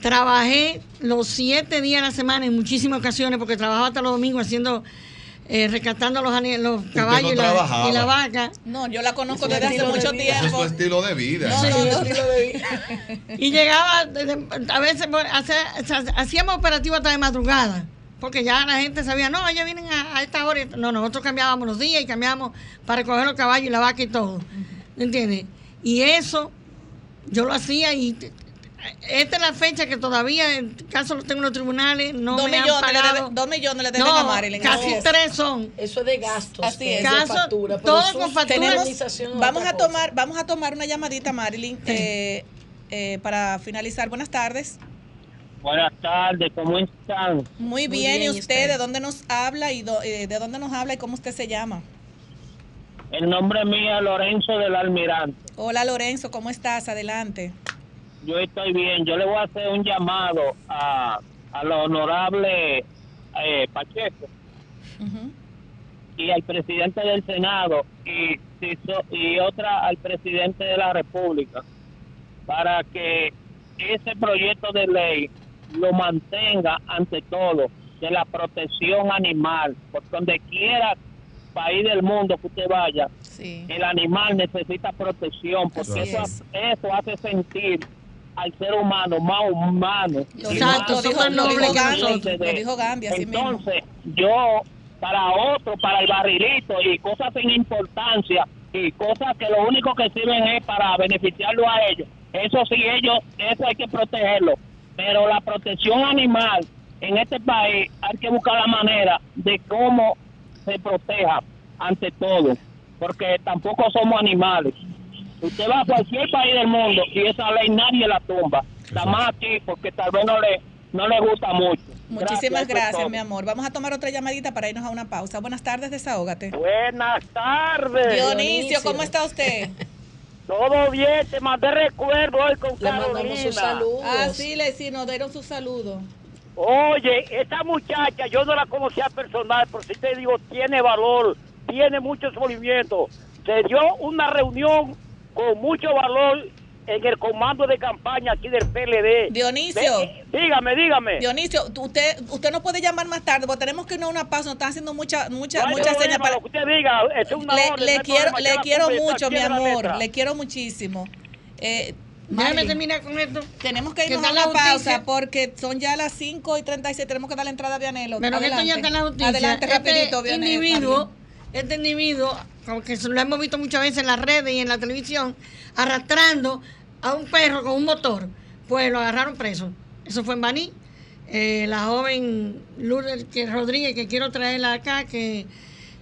Speaker 7: Trabajé los siete días de la semana en muchísimas ocasiones, porque trabajaba hasta los domingos haciendo, eh, rescatando los, caballos y, la,
Speaker 5: trabajaba.
Speaker 7: y la vaca.
Speaker 1: No, yo la conozco desde hace
Speaker 2: de
Speaker 1: mucho
Speaker 2: vida.
Speaker 5: Eso es
Speaker 1: tiempo.
Speaker 5: tu estilo de vida.
Speaker 1: No,
Speaker 7: Sí.
Speaker 1: no, no.
Speaker 2: Estilo de vida.
Speaker 7: Y llegaba, de- de- a veces hacíamos operativos hasta de madrugada, porque ya la gente sabía, no, ellos vienen a, a esta hora. No, nosotros cambiábamos los días y cambiábamos para recoger los caballos y la vaca y todo. ¿Entiendes? Y eso yo lo hacía y esta es la fecha que todavía, en caso lo tengo en los tribunales, no
Speaker 1: dos,
Speaker 7: me han
Speaker 1: millones
Speaker 7: pagado.
Speaker 1: debe- dos millones le deben
Speaker 7: no,
Speaker 1: a Marilyn.
Speaker 7: casi tres son.
Speaker 2: Eso es de gastos,
Speaker 1: Así
Speaker 2: que
Speaker 1: es.
Speaker 2: de
Speaker 7: Caso-
Speaker 2: factura, pero
Speaker 7: todo
Speaker 2: su
Speaker 7: con factura.
Speaker 2: indemnización es
Speaker 1: Vamos a tomar, vamos a tomar una llamadita, Marilyn, eh, eh, para finalizar. Buenas tardes.
Speaker 8: Buenas tardes, ¿cómo están?
Speaker 1: Muy
Speaker 2: Muy
Speaker 1: bien, ¿y
Speaker 2: ¿y
Speaker 1: usted,
Speaker 2: usted?
Speaker 1: de dónde nos habla y do- eh, de dónde nos habla y cómo usted se llama?
Speaker 8: El nombre mío es Lorenzo del Almirante.
Speaker 1: Hola Lorenzo, ¿cómo estás? Adelante.
Speaker 8: Yo estoy bien. Yo le voy a hacer un llamado a, al honorable eh, Pacheco y al presidente del Senado y, si so- y otra al presidente de la República para que ese proyecto de ley lo mantenga ante todo de la protección animal, por donde quiera país del mundo que usted vaya,
Speaker 1: Sí.
Speaker 8: el animal necesita protección porque eso,
Speaker 1: es.
Speaker 8: eso hace sentir al ser humano más humano. Y
Speaker 1: dijo- lo lo mismo.
Speaker 8: Entonces, yo, para otro, para el barrilito y cosas sin importancia y cosas que lo único que sirven es para beneficiarlo a ellos, eso sí, ellos, eso hay que protegerlo. Pero la protección animal en este país hay que buscar la manera de cómo se proteja ante todo, porque tampoco somos animales. Usted va a cualquier país del mundo y esa ley nadie la tumba. Nada más aquí porque tal vez no le, no le gusta mucho.
Speaker 1: Muchísimas gracias, mi amor. Vamos a tomar otra llamadita para irnos a una pausa. Buenas tardes, desahógate.
Speaker 8: Buenas tardes.
Speaker 1: Dionisio,
Speaker 2: Dionisio.
Speaker 1: ¿cómo está usted?
Speaker 8: Todo bien, te mandé recuerdo hoy con
Speaker 2: Le mandamos
Speaker 8: Carolina.
Speaker 2: sus saludos.
Speaker 1: Ah, sí, le sí, nos dieron su saludo.
Speaker 8: Oye, esta muchacha, yo no la conocía personal, pero sí te digo, tiene valor, tiene muchos movimientos. Se dio una reunión con mucho valor
Speaker 9: en el comando de campaña aquí del PLD.
Speaker 1: Dionisio.
Speaker 9: Dígame, dígame.
Speaker 1: Dionisio, usted, usted no puede llamar más tarde porque tenemos que irnos a una pausa. Nos están haciendo mucha, mucha, muchas
Speaker 9: problema,
Speaker 1: señas para.
Speaker 9: lo que usted diga, es una
Speaker 1: le,
Speaker 9: orden,
Speaker 1: le
Speaker 9: no
Speaker 1: quiero,
Speaker 9: problema,
Speaker 1: le quiero mucho, mi amor. Le quiero muchísimo. Eh,
Speaker 7: Déjame terminar con esto.
Speaker 1: Tenemos que irnos a
Speaker 7: la
Speaker 1: pausa porque son ya las 5 y 36. Tenemos que dar la entrada a Vianelo.
Speaker 7: Pero que esto ya está en la justicia.
Speaker 1: Adelante,
Speaker 7: este
Speaker 1: rapidito, Vianelo.
Speaker 7: individuo, este individuo, aunque lo hemos visto muchas veces en las redes y en la televisión, arrastrando a un perro con un motor, pues lo agarraron preso. Eso fue en Baní. Eh, la joven Lourdes que- Rodríguez, que quiero traerla acá, que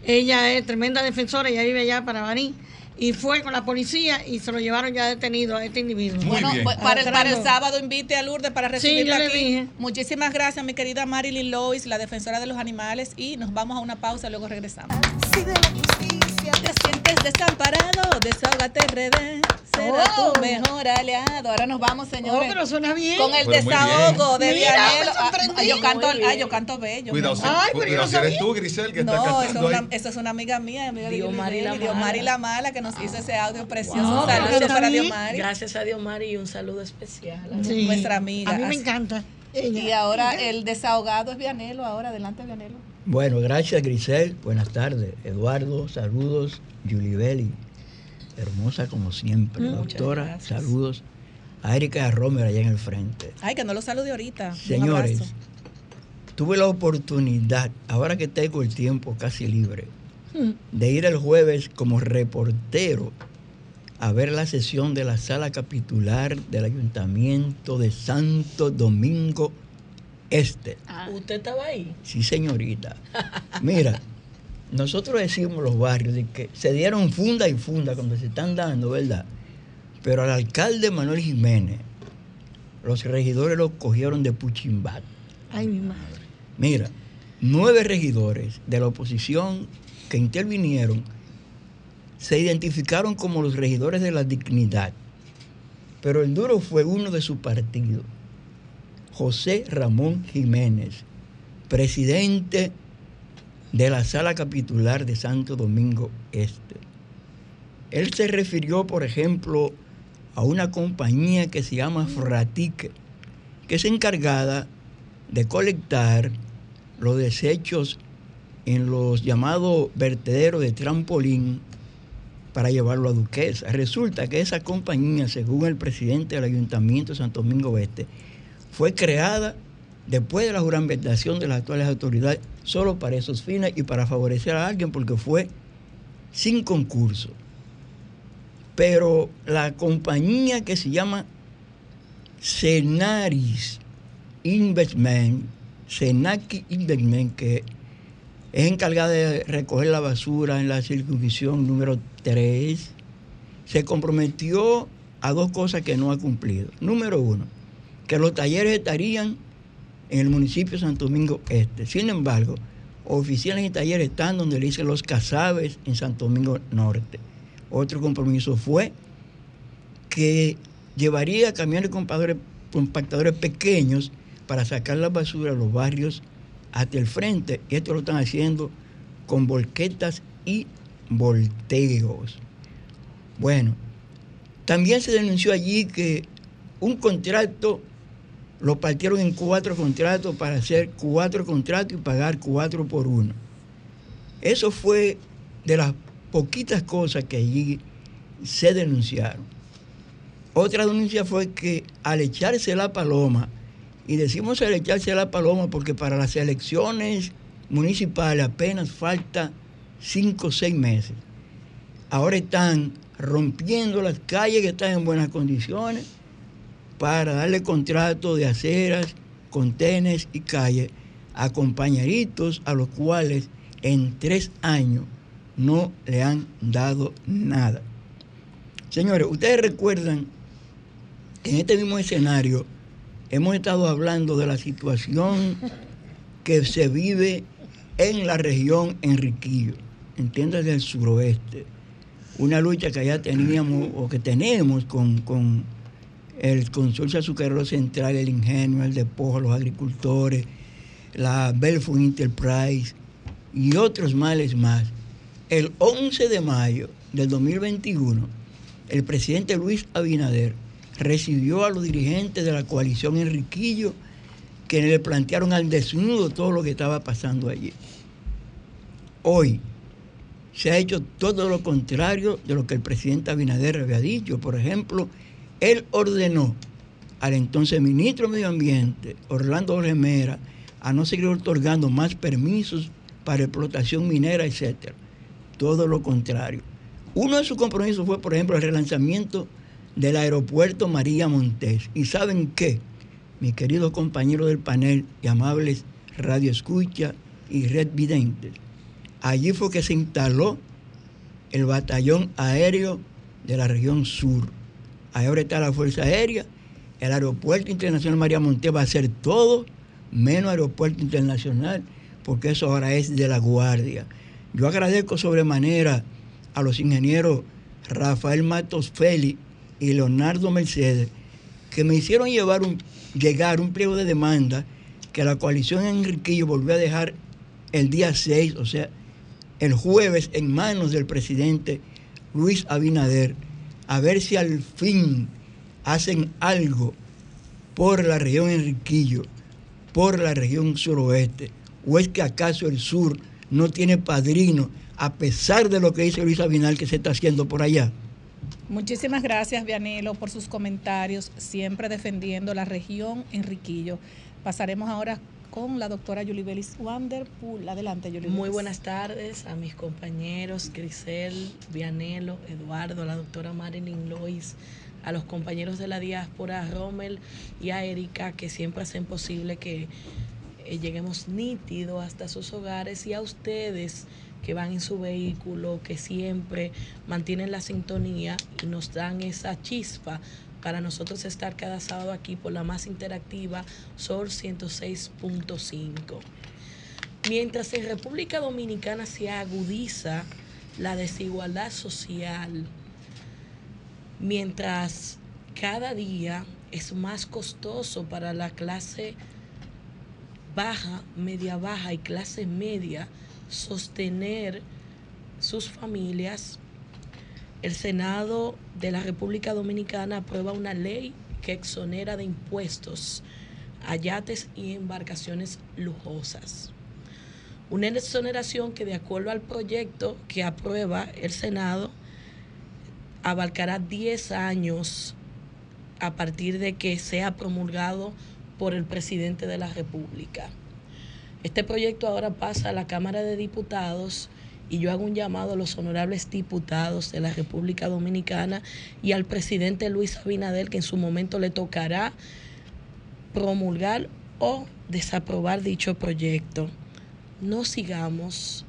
Speaker 7: ella es tremenda defensora, ella vive allá para Baní. Y fue con la policía y se lo llevaron ya detenido a este individuo.
Speaker 1: Bueno, pues, para, el, para el
Speaker 7: Arrastrando.
Speaker 1: sábado invite a Lourdes para
Speaker 7: Sí,
Speaker 1: recibirla
Speaker 7: yo le
Speaker 1: aquí.
Speaker 7: dije.
Speaker 1: Muchísimas gracias, mi querida Marilyn Lois, la defensora de los animales. Y nos vamos a una pausa, luego regresamos. ¿Te sientes desamparado? Desahógate RD. Será
Speaker 7: Oh.
Speaker 1: tu mejor aliado. Ahora nos vamos, señores.
Speaker 7: Oh, pero suena bien.
Speaker 1: Con el
Speaker 5: Pero
Speaker 1: desahogo de
Speaker 7: me
Speaker 1: Ah, ah, yo canto, ah, yo canto bello.
Speaker 5: Cuidado, si.
Speaker 7: Ay, pero yo
Speaker 5: cuidado,
Speaker 7: no
Speaker 5: si eres tú, Grisel, que está
Speaker 1: No, eso
Speaker 5: cantando
Speaker 1: es, una,
Speaker 5: ahí.
Speaker 1: eso es una amiga mía, amiga de
Speaker 2: Diomari La
Speaker 1: Diomari
Speaker 2: Mala.
Speaker 1: La Mala, que nos hizo ese audio precioso.
Speaker 2: Wow.
Speaker 1: Un saludo
Speaker 7: Pero
Speaker 1: para Diomari,
Speaker 2: Gracias a Dios, Mari, y un saludo especial.
Speaker 7: Sí.
Speaker 1: nuestra amiga.
Speaker 7: A mí me encanta. ella.
Speaker 1: Y ahora el desahogado es Vianelo. Ahora, adelante, Vianelo.
Speaker 4: Bueno, gracias Grisel. Buenas tardes. Eduardo, saludos. Yulibeli, hermosa como siempre. Doctora, saludos. A Erika Romer allá en el frente.
Speaker 1: Ay, que no lo salude ahorita.
Speaker 4: Señores, tuve la oportunidad, ahora que tengo el tiempo casi libre,
Speaker 7: Mm.
Speaker 4: de ir el jueves como reportero a ver la sesión de la sala capitular del Ayuntamiento de Santo Domingo Este.
Speaker 2: ¿Usted estaba ahí?
Speaker 4: Sí, señorita. Mira, nosotros decimos los barrios de que se dieron funda y funda cuando se están dando, ¿verdad? Pero al alcalde Manuel Jiménez, los regidores lo cogieron de puchimbat.
Speaker 7: Ay, mi madre.
Speaker 4: Mira, nueve regidores de la oposición que intervinieron se identificaron como los regidores de la dignidad. Pero el duro fue uno de su partido, José Ramón Jiménez, presidente de la sala capitular de Santo Domingo Este. Él se refirió, por ejemplo, a una compañía que se llama Fratique, que es encargada de colectar los desechos en los llamados vertederos de trampolín para llevarlo a Duquesa. Resulta que esa compañía, según el presidente del Ayuntamiento de Santo Domingo Oeste, fue creada después de la juramentación de las actuales autoridades solo para esos fines y para favorecer a alguien porque fue sin concurso. Pero la compañía que se llama Cenaris Investment, Senaki Investment, que es encargada de recoger la basura en la circunscripción número 3, se comprometió a dos cosas que no ha cumplido. Número uno, que los talleres estarían en el municipio de Santo Domingo Este. Sin embargo, oficiales y talleres están donde le dicen los casabes en Santo Domingo Norte. Otro compromiso fue que llevaría camiones compactadores pequeños para sacar la basura a los barrios hasta el frente. Y esto lo están haciendo con volquetas y volteos. Bueno, también se denunció allí que un contrato lo partieron en cuatro contratos para hacer cuatro contratos y pagar cuatro por uno. Eso fue de las poquitas cosas que allí se denunciaron. Otra denuncia fue que al echarse la paloma, y decimos al echarse la paloma porque para las elecciones municipales apenas falta cinco o seis meses. Ahora están rompiendo las calles que están en buenas condiciones para darle contrato de aceras, contenes y calles a compañeritos a los cuales en tres años no le han dado nada. Señores, ustedes recuerdan que en este mismo escenario hemos estado hablando de la situación que se vive en la región Enriquillo, entiendes del suroeste. Una lucha que ya teníamos o que tenemos con, con el Consorcio Azucarero Central, el Ingenio, el Despojo, los agricultores, la Belfort Enterprise y otros males más. El 11 de mayo del 2021, el presidente Luis Abinader recibió a los dirigentes de la coalición Enriquillo, que le plantearon al desnudo todo lo que estaba pasando allí. Hoy se ha hecho todo lo contrario de lo que el presidente Abinader había dicho. Por ejemplo, él ordenó al entonces ministro de Medio Ambiente, Orlando Remera, a no seguir otorgando más permisos para explotación minera, etcétera. Todo lo contrario. Uno de sus compromisos fue, por ejemplo, el relanzamiento del aeropuerto María Montés. ¿Y saben qué? Mis queridos compañeros del panel y amables Radio Escucha y Red Videntes, allí fue que se instaló el batallón aéreo de la región sur. Ahora está la Fuerza Aérea. El Aeropuerto Internacional María Montés va a ser todo menos Aeropuerto Internacional, porque eso ahora es de la Guardia. Yo agradezco sobremanera a los ingenieros Rafael Matos Félix y Leonardo Mercedes, que me hicieron llevar llegar un pliego de demanda que la coalición Enriquillo volvió a dejar el día 6, o sea, el jueves, en manos del presidente Luis Abinader, a ver si al fin hacen algo por la región Enriquillo, por la región suroeste, o es que acaso el sur no tiene padrino, a pesar de lo que dice Luis Abinal que se está haciendo por allá.
Speaker 1: Muchísimas gracias, Vianelo, por sus comentarios, siempre defendiendo la región Enriquillo. Pasaremos ahora con la doctora Yulibelis Wanderpool. Adelante, Yulibelis.
Speaker 2: Muy buenas tardes a mis compañeros Grisel, Vianelo, Eduardo, la doctora Marilyn Lois, a los compañeros de la diáspora, Rommel y a Erika, que siempre hacen posible que eh, lleguemos nítido hasta sus hogares y a ustedes que van en su vehículo, que siempre mantienen la sintonía y nos dan esa chispa para nosotros estar cada sábado aquí por la más interactiva Sol 106.5. Mientras en República Dominicana se agudiza la desigualdad social, mientras cada día es más costoso para la clase baja, media baja y clase media sostener sus familias, el Senado de la República Dominicana aprueba una ley que exonera de impuestos a yates y embarcaciones lujosas. Una exoneración que de acuerdo al proyecto que aprueba el Senado abarcará 10 años a partir de que sea promulgado por el presidente de la República. Este proyecto ahora pasa a la Cámara de Diputados y yo hago un llamado a los honorables diputados de la República Dominicana y al presidente Luis Abinader que en su momento le tocará promulgar o desaprobar dicho proyecto. No sigamos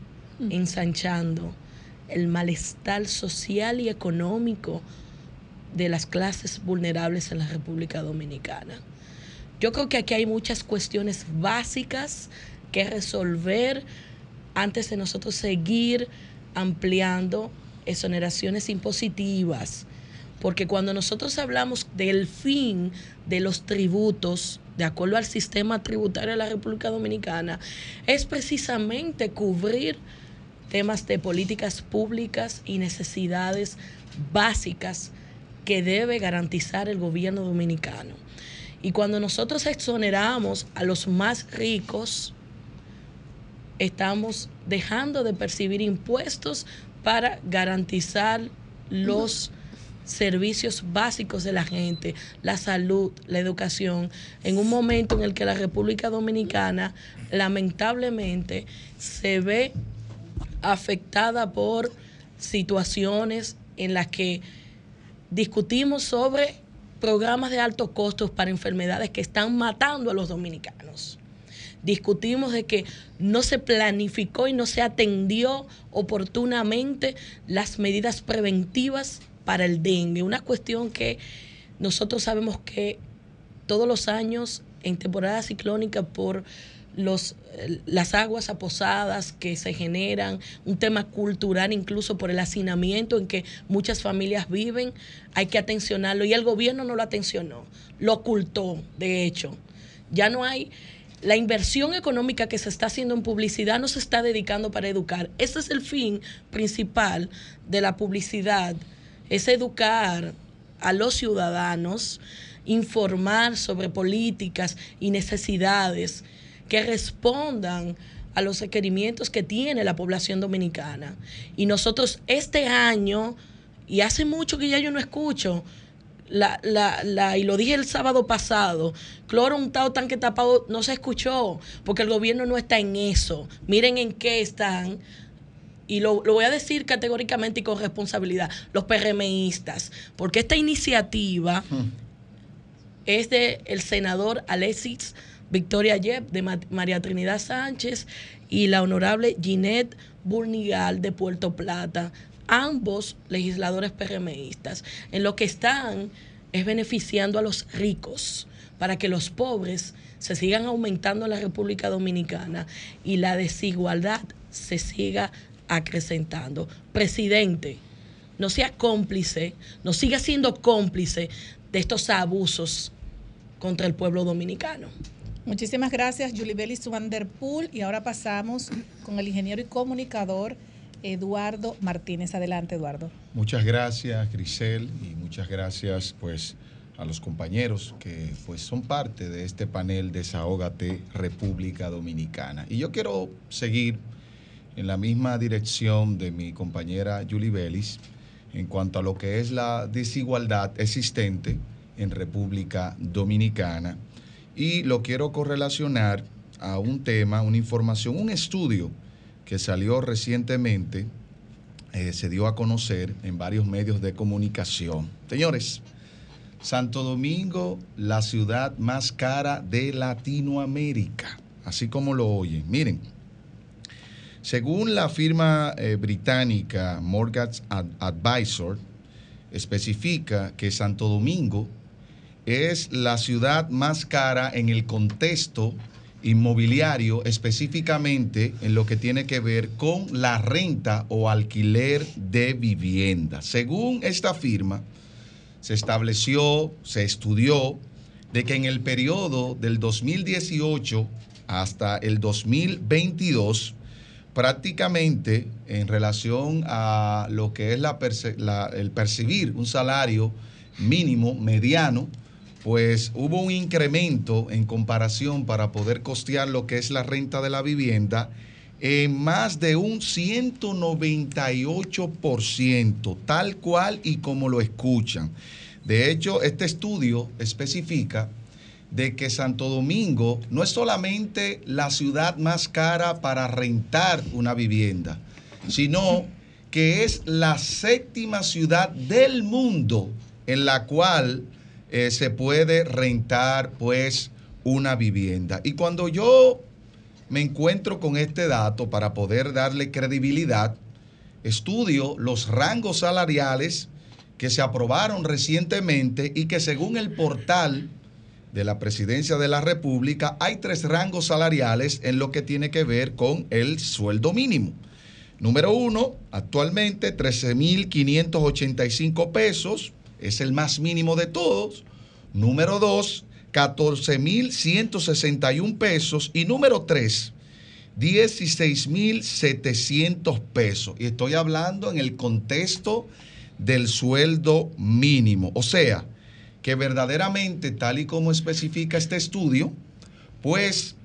Speaker 2: ensanchando el malestar social y económico de las clases vulnerables en la República Dominicana. Yo creo que aquí hay muchas cuestiones básicas que resolver antes de nosotros seguir ampliando exoneraciones impositivas. Porque cuando nosotros hablamos del fin de los tributos, de acuerdo al sistema tributario de la República Dominicana, es precisamente cubrir temas de políticas públicas y necesidades básicas que debe garantizar el gobierno dominicano. Y cuando nosotros exoneramos a los más ricos, estamos dejando de percibir impuestos para garantizar los servicios básicos de la gente, la salud, la educación, en un momento en el que la República Dominicana lamentablemente se ve afectada por situaciones en las que discutimos sobre programas de altos costos para enfermedades que están matando a los dominicanos discutimos de que no se planificó y no se atendió oportunamente las medidas preventivas para el dengue, una cuestión que nosotros sabemos que todos los años en temporada ciclónica por los, las aguas aposadas que se generan, un tema cultural incluso por el hacinamiento en que muchas familias viven, hay que atencionarlo y el gobierno no lo atencionó, lo ocultó, de hecho. Ya no hay la inversión económica que se está haciendo en publicidad no se está dedicando para educar. Ese es el fin principal de la publicidad, es educar a los ciudadanos informar sobre políticas y necesidades que respondan a los requerimientos que tiene la población dominicana. Y nosotros este año, y hace mucho que ya yo no escucho, la, la, la, y lo dije el sábado pasado, cloro untado, tanque tapado, no se escuchó, porque el gobierno no está en eso. Miren en qué están. Y lo, lo voy a decir categóricamente y con responsabilidad, los PRMistas, porque esta iniciativa es de el senador Alexis Victoria Yep, de Ma- María Trinidad Sánchez y la honorable Ginette Burnigal de Puerto Plata, ambos legisladores PRMistas. En lo que están es beneficiando a los ricos para que los pobres se sigan aumentando en la República Dominicana y la desigualdad se siga acrecentando. Presidente, no sea cómplice, no siga siendo cómplice de estos abusos contra el pueblo dominicano.
Speaker 1: Muchísimas gracias, Julie Bellis Vanderpool. Y ahora pasamos con el ingeniero y comunicador Eduardo Martínez. Adelante, Eduardo.
Speaker 5: Muchas gracias, Grisel, y muchas gracias, pues, a los compañeros que, pues, son parte de este panel Desahógate República Dominicana. Y yo quiero seguir en la misma dirección de mi compañera Julie Bellis en cuanto a lo que es la desigualdad existente en República Dominicana. Y lo quiero correlacionar a un tema, una información, un estudio que salió recientemente, eh, se dio a conocer en varios medios de comunicación. Señores, Santo Domingo, la ciudad más cara de Latinoamérica, así como lo oyen. Miren, según la firma eh, británica Mortgage Ad- Advisor, especifica que Santo Domingo es la ciudad más cara en el contexto inmobiliario, específicamente en lo que tiene que ver con la renta o alquiler de vivienda. Según esta firma, se estableció, se estudió de que en el periodo del 2018 hasta el 2022, prácticamente en relación a lo que es el percibir un salario mínimo, mediano, pues hubo un incremento en comparación para poder costear lo que es la renta de la vivienda en más de un 198%, tal cual y como lo escuchan. De hecho, este estudio especifica de que Santo Domingo no es solamente la ciudad más cara para rentar una vivienda, sino que es la séptima ciudad del mundo en la cual eh, se puede rentar pues una vivienda. Y cuando yo me encuentro con este dato para poder darle credibilidad, estudio los rangos salariales que se aprobaron recientemente y que según el portal de la Presidencia de la República hay tres rangos salariales en lo que tiene que ver con el sueldo mínimo. Número uno, actualmente 13.585 pesos, es el más mínimo de todos. Número dos, 14.161 pesos. Y número tres, 16.700 pesos. Y estoy hablando en el contexto del sueldo mínimo. O sea, que verdaderamente, tal y como especifica este estudio, pues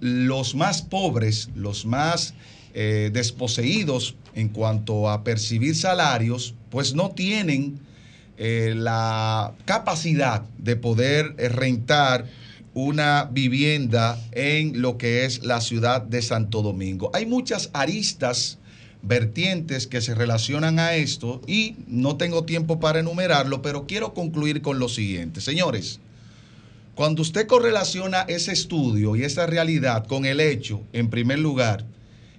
Speaker 5: los más pobres, los más eh, desposeídos en cuanto a percibir salarios, pues no tienen eh, la capacidad de poder eh, rentar una vivienda en lo que es la ciudad de Santo Domingo. Hay muchas aristas vertientes que se relacionan a esto y no tengo tiempo para enumerarlo, pero quiero concluir con lo siguiente. Señores, cuando usted correlaciona ese estudio y esa realidad con el hecho, en primer lugar,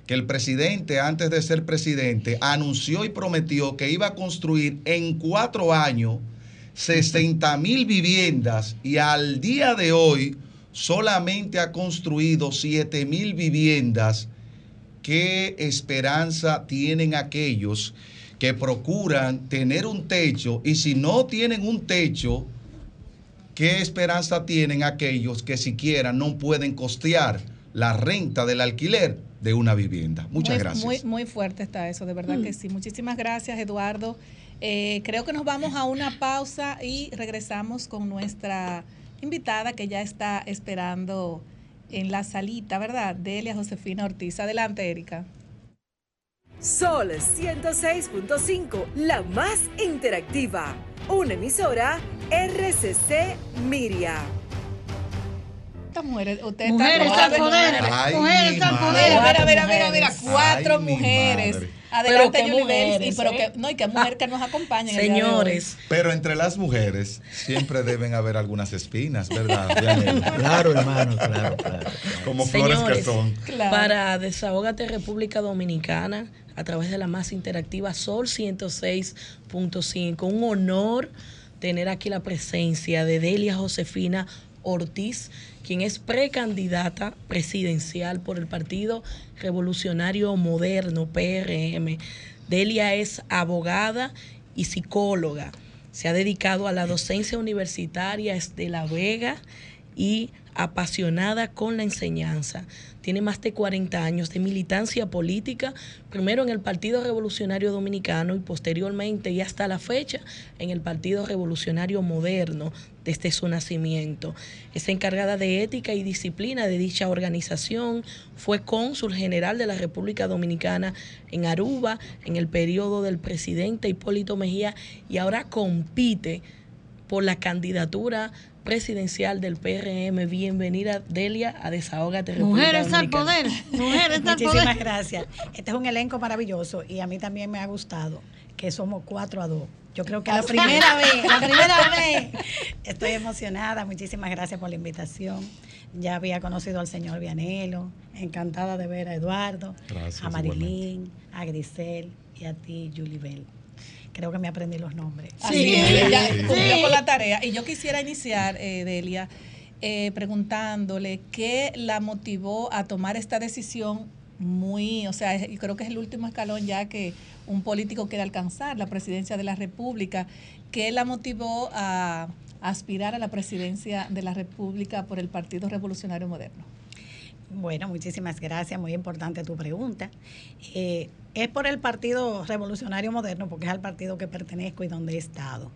Speaker 5: que el presidente, antes de ser presidente, anunció y prometió que iba a construir en cuatro años 60 mil viviendas y al día de hoy solamente ha construido 7 mil viviendas, ¿qué esperanza tienen aquellos que procuran tener un techo y si no tienen un techo, ¿qué esperanza tienen aquellos que siquiera no pueden costear la renta del alquiler de una vivienda? Muchas
Speaker 1: muy,
Speaker 5: gracias.
Speaker 1: Muy, muy fuerte está eso, de verdad que sí. Muchísimas gracias, Eduardo. Eh, creo que nos vamos a una pausa y regresamos con nuestra invitada que ya está esperando en la salita, ¿verdad? Delia Josefina Ortiz. Adelante, Erika.
Speaker 10: Sol 106.5, la más interactiva. Una emisora RCC Miria.
Speaker 1: Estas mujeres, usted
Speaker 7: Mujeres
Speaker 1: está
Speaker 7: al poder.
Speaker 5: Ay,
Speaker 7: Mujeres al poder.
Speaker 1: Mira, mira, mira, mira,
Speaker 5: Ay,
Speaker 1: cuatro
Speaker 5: mi
Speaker 1: mujeres. Adelante,
Speaker 2: Pero mujeres,
Speaker 1: y pero
Speaker 2: ¿eh?
Speaker 1: que, no, y qué mujer que nos acompaña. en el día de hoy.
Speaker 2: Señores,
Speaker 5: Pero entre las mujeres siempre deben haber algunas espinas, ¿verdad?
Speaker 4: Claro, hermano, claro, claro.
Speaker 5: Como flores que
Speaker 2: Señores,
Speaker 5: son.
Speaker 1: Claro.
Speaker 2: para Desahógate República Dominicana, a través de la más interactiva Sol 106.5, un honor tener aquí la presencia de Delia Josefina Ortiz, quien es precandidata presidencial por el Partido Revolucionario Moderno, PRM. Delia es abogada y psicóloga. Se ha dedicado a la docencia universitaria de La Vega y apasionada con la enseñanza. Tiene más de 40 años de militancia política, primero en el Partido Revolucionario Dominicano y posteriormente y hasta la fecha en el Partido Revolucionario Moderno desde su nacimiento. Es encargada de ética y disciplina de dicha organización. Fue cónsul general de la República Dominicana en Aruba en el periodo del presidente Hipólito Mejía y ahora compite por la candidatura presidencial del PRM. Bienvenida, Delia, a Desahógate República
Speaker 7: Mujeres al poder. Mujeres al
Speaker 11: Muchísimas
Speaker 7: poder.
Speaker 11: gracias. Este es un elenco maravilloso y a mí también me ha gustado que somos cuatro a dos. Yo creo que la primera vez, la primera vez. Estoy emocionada. Muchísimas gracias por la invitación. Ya había conocido al señor Vianelo. Encantada de ver a Eduardo,
Speaker 5: Gracias,
Speaker 11: a Marilyn, a Grisel y a ti, Julie Bell. Creo que me aprendí los nombres.
Speaker 1: Así es, ya
Speaker 5: Sí.
Speaker 1: cumplió con la tarea. Y yo quisiera iniciar, eh, Delia, eh, preguntándole qué la motivó a tomar esta decisión muy, o sea, creo que es el último escalón ya que un político quiere alcanzar, la presidencia de la República. ¿Qué la motivó a aspirar a la presidencia de la República por el Partido Revolucionario Moderno?
Speaker 11: Bueno, muchísimas gracias. Muy importante tu pregunta. Eh, es por el Partido Revolucionario Moderno, porque es al partido que pertenezco y donde he estado.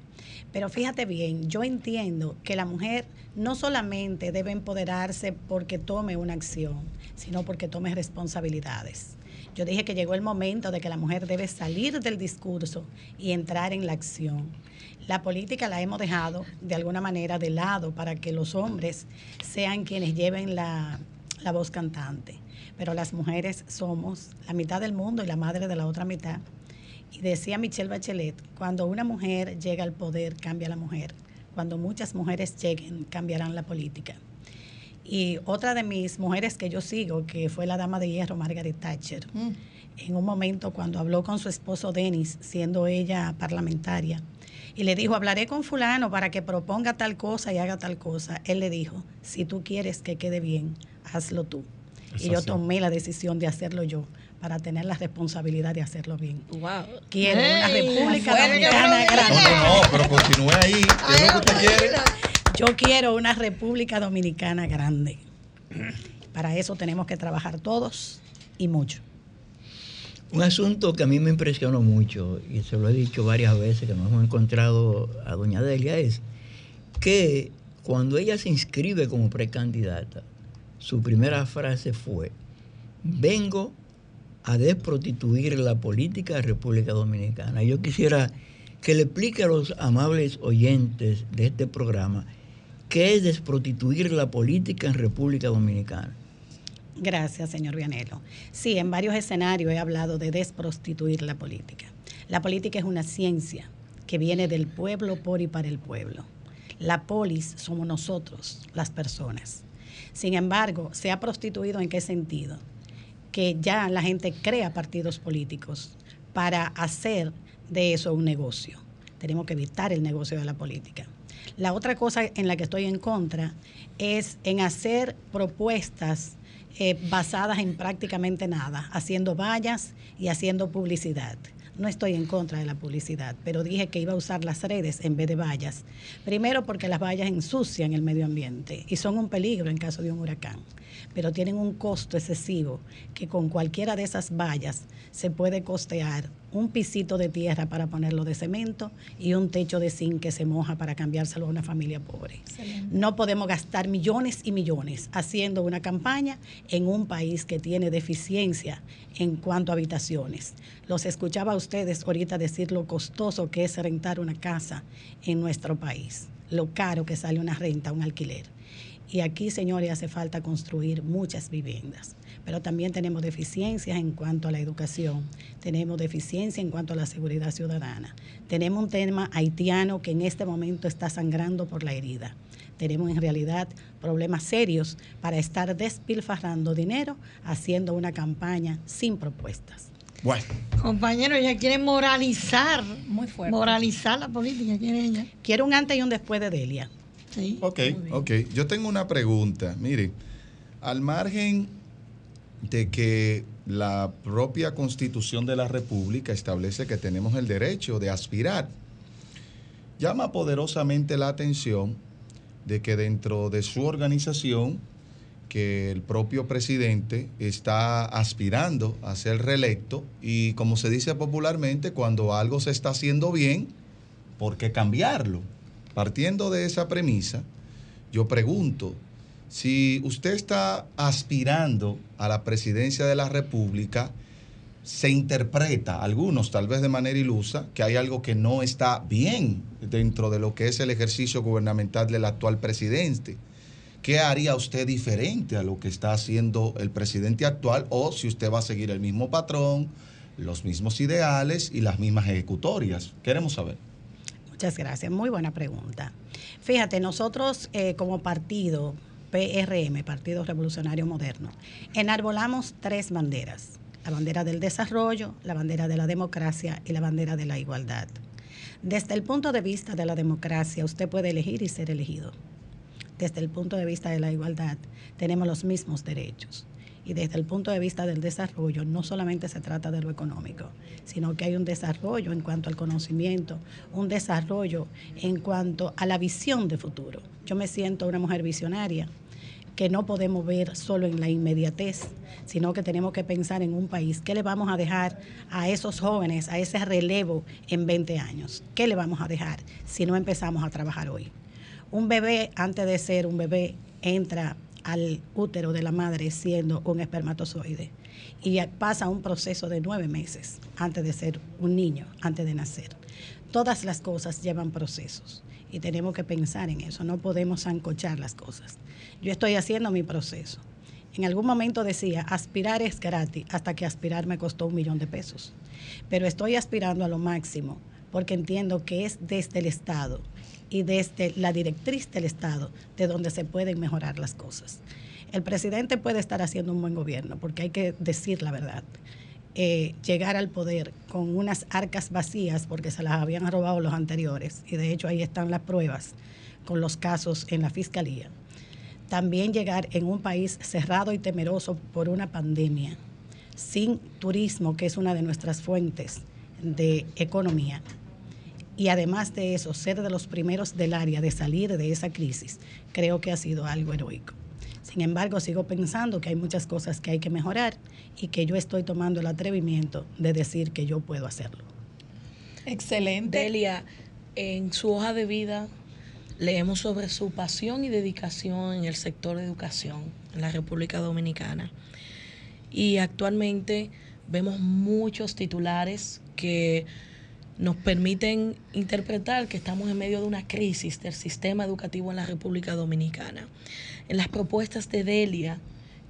Speaker 11: Pero fíjate bien, yo entiendo que la mujer no solamente debe empoderarse porque tome una acción, sino porque tome responsabilidades. Yo dije que llegó el momento de que la mujer debe salir del discurso y entrar en la acción. La política la hemos dejado de alguna manera de lado para que los hombres sean quienes lleven la, la voz cantante. Pero las mujeres somos la mitad del mundo y la madre de la otra mitad. Y decía Michelle Bachelet, cuando una mujer llega al poder, cambia la mujer. Cuando muchas mujeres lleguen, cambiarán la política. Y otra de mis mujeres que yo sigo, que fue la dama de hierro, Margaret Thatcher, en un momento cuando habló con su esposo Denis, siendo ella parlamentaria, y le dijo, hablaré con fulano para que proponga tal cosa y haga tal cosa. Él le dijo, si tú quieres que quede bien, hazlo tú. Y yo tomé la decisión de hacerlo yo, para tener la responsabilidad de hacerlo bien.
Speaker 2: Wow.
Speaker 11: Quiero una República Dominicana grande.
Speaker 5: No, no, no, pero continúe ahí. ¿Qué es lo que usted quiere?
Speaker 11: Yo quiero una República Dominicana grande. Para eso tenemos que trabajar todos y mucho.
Speaker 4: Un asunto que a mí me impresionó mucho, y se lo he dicho varias veces que nos hemos encontrado a doña Delia, es que cuando ella se inscribe como precandidata, su primera frase fue, vengo a desprostituir la política de República Dominicana. Yo quisiera que le explique a los amables oyentes de este programa qué es desprostituir la política en República Dominicana.
Speaker 11: Gracias, señor Vianelo. Sí, en varios escenarios he hablado de desprostituir la política. La política es una ciencia que viene del pueblo por y para el pueblo. La polis somos nosotros, las personas. Sin embargo, se ha prostituido en qué sentido? Que ya la gente crea partidos políticos para hacer de eso un negocio. Tenemos que evitar el negocio de la política. La otra cosa en la que estoy en contra es en hacer propuestas eh, basadas en prácticamente nada, haciendo vallas y haciendo publicidad. No estoy en contra de la publicidad, pero dije que iba a usar las redes en vez de vallas. Primero porque las vallas ensucian el medio ambiente y son un peligro en caso de un huracán, pero tienen un costo excesivo que con cualquiera de esas vallas se puede costear un pisito de tierra para ponerlo de cemento y un techo de zinc que se moja para cambiárselo a una familia pobre. No podemos gastar millones y millones haciendo una campaña en un país que tiene deficiencia en cuanto a habitaciones. Los escuchaba a ustedes ahorita decir lo costoso que es rentar una casa en nuestro país, lo caro que sale una renta, un alquiler. Y aquí, señores, hace falta construir muchas viviendas. Pero también tenemos deficiencias en cuanto a la educación, tenemos deficiencia en cuanto a la seguridad ciudadana. Tenemos un tema haitiano que en este momento está sangrando por la herida. Tenemos en realidad problemas serios para estar despilfarrando dinero haciendo una campaña sin propuestas.
Speaker 5: Bueno.
Speaker 7: Compañero, ella quiere moralizar.
Speaker 1: Muy fuerte.
Speaker 7: Moralizar la política, quiere ella.
Speaker 11: Quiero un antes y un después de Delia.
Speaker 7: Sí.
Speaker 5: Ok, ok. Yo tengo una pregunta. Mire, al margen de que la propia constitución de la República establece que tenemos el derecho de aspirar, llama poderosamente la atención de que dentro de su organización, que el propio presidente está aspirando a ser reelecto y como se dice popularmente, cuando algo se está haciendo bien, ¿por qué cambiarlo? Partiendo de esa premisa, yo pregunto, si usted está aspirando a la presidencia de la República, se interpreta, algunos tal vez de manera ilusa, que hay algo que no está bien dentro de lo que es el ejercicio gubernamental del actual presidente. ¿Qué haría usted diferente a lo que está haciendo el presidente actual o si usted va a seguir el mismo patrón, los mismos ideales y las mismas ejecutorias? Queremos saber.
Speaker 11: Muchas gracias, muy buena pregunta. Fíjate, nosotros eh, como partido, PRM, Partido Revolucionario Moderno, enarbolamos tres banderas. La bandera del desarrollo, la bandera de la democracia y la bandera de la igualdad. Desde el punto de vista de la democracia, usted puede elegir y ser elegido. Desde el punto de vista de la igualdad, tenemos los mismos derechos. Y desde el punto de vista del desarrollo, no solamente se trata de lo económico, sino que hay un desarrollo en cuanto al conocimiento, un desarrollo en cuanto a la visión de futuro. Yo me siento una mujer visionaria, que no podemos ver solo en la inmediatez, sino que tenemos que pensar en un país. ¿Qué le vamos a dejar a esos jóvenes, a ese relevo en 20 años? ¿Qué le vamos a dejar si no empezamos a trabajar hoy? Un bebé, antes de ser un bebé, entra al útero de la madre siendo un espermatozoide y pasa un proceso de nueve meses antes de ser un niño, antes de nacer. Todas las cosas llevan procesos y tenemos que pensar en eso, no podemos ancochar las cosas. Yo estoy haciendo mi proceso. En algún momento decía, aspirar es gratis, hasta que aspirar me costó un millón de pesos. Pero estoy aspirando a lo máximo porque entiendo que es desde el Estado y desde la directriz del Estado de donde se pueden mejorar las cosas. El presidente puede estar haciendo un buen gobierno, porque hay que decir la verdad. Eh, llegar al poder con unas arcas vacías, porque se las habían robado los anteriores, y de hecho ahí están las pruebas con los casos en la fiscalía. También llegar en un país cerrado y temeroso por una pandemia, sin turismo, que es una de nuestras fuentes de economía, y además de eso, ser de los primeros del área de salir de esa crisis, creo que ha sido algo heroico. Sin embargo, sigo pensando que hay muchas cosas que hay que mejorar y que yo estoy tomando el atrevimiento de decir que yo puedo hacerlo.
Speaker 1: Excelente.
Speaker 2: Delia, en su hoja de vida leemos sobre su pasión y dedicación en el sector de educación en la República Dominicana. Y actualmente vemos muchos titulares que nos permiten interpretar que estamos en medio de una crisis del sistema educativo en la República Dominicana. En las propuestas de Delia,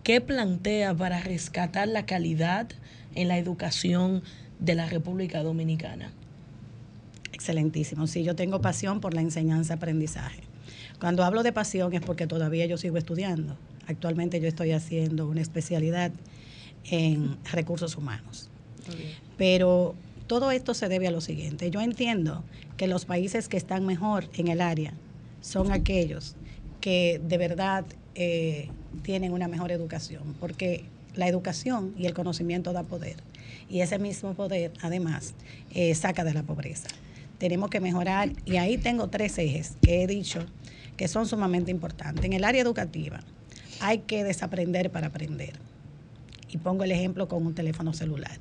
Speaker 2: ¿qué plantea para rescatar la calidad en la educación de la República Dominicana?
Speaker 11: Excelentísimo. Sí, yo tengo pasión por la enseñanza-aprendizaje. Cuando hablo de pasión es porque todavía yo sigo estudiando. Actualmente yo estoy haciendo una especialidad en recursos humanos. Pero todo esto se debe a lo siguiente. Yo entiendo que los países que están mejor en el área son aquellos que de verdad eh, tienen una mejor educación, porque la educación y el conocimiento da poder. Y ese mismo poder, además, eh, saca de la pobreza. Tenemos que mejorar, y ahí tengo tres ejes que he dicho que son sumamente importantes. En el área educativa hay que desaprender para aprender. Y pongo el ejemplo con un teléfono celular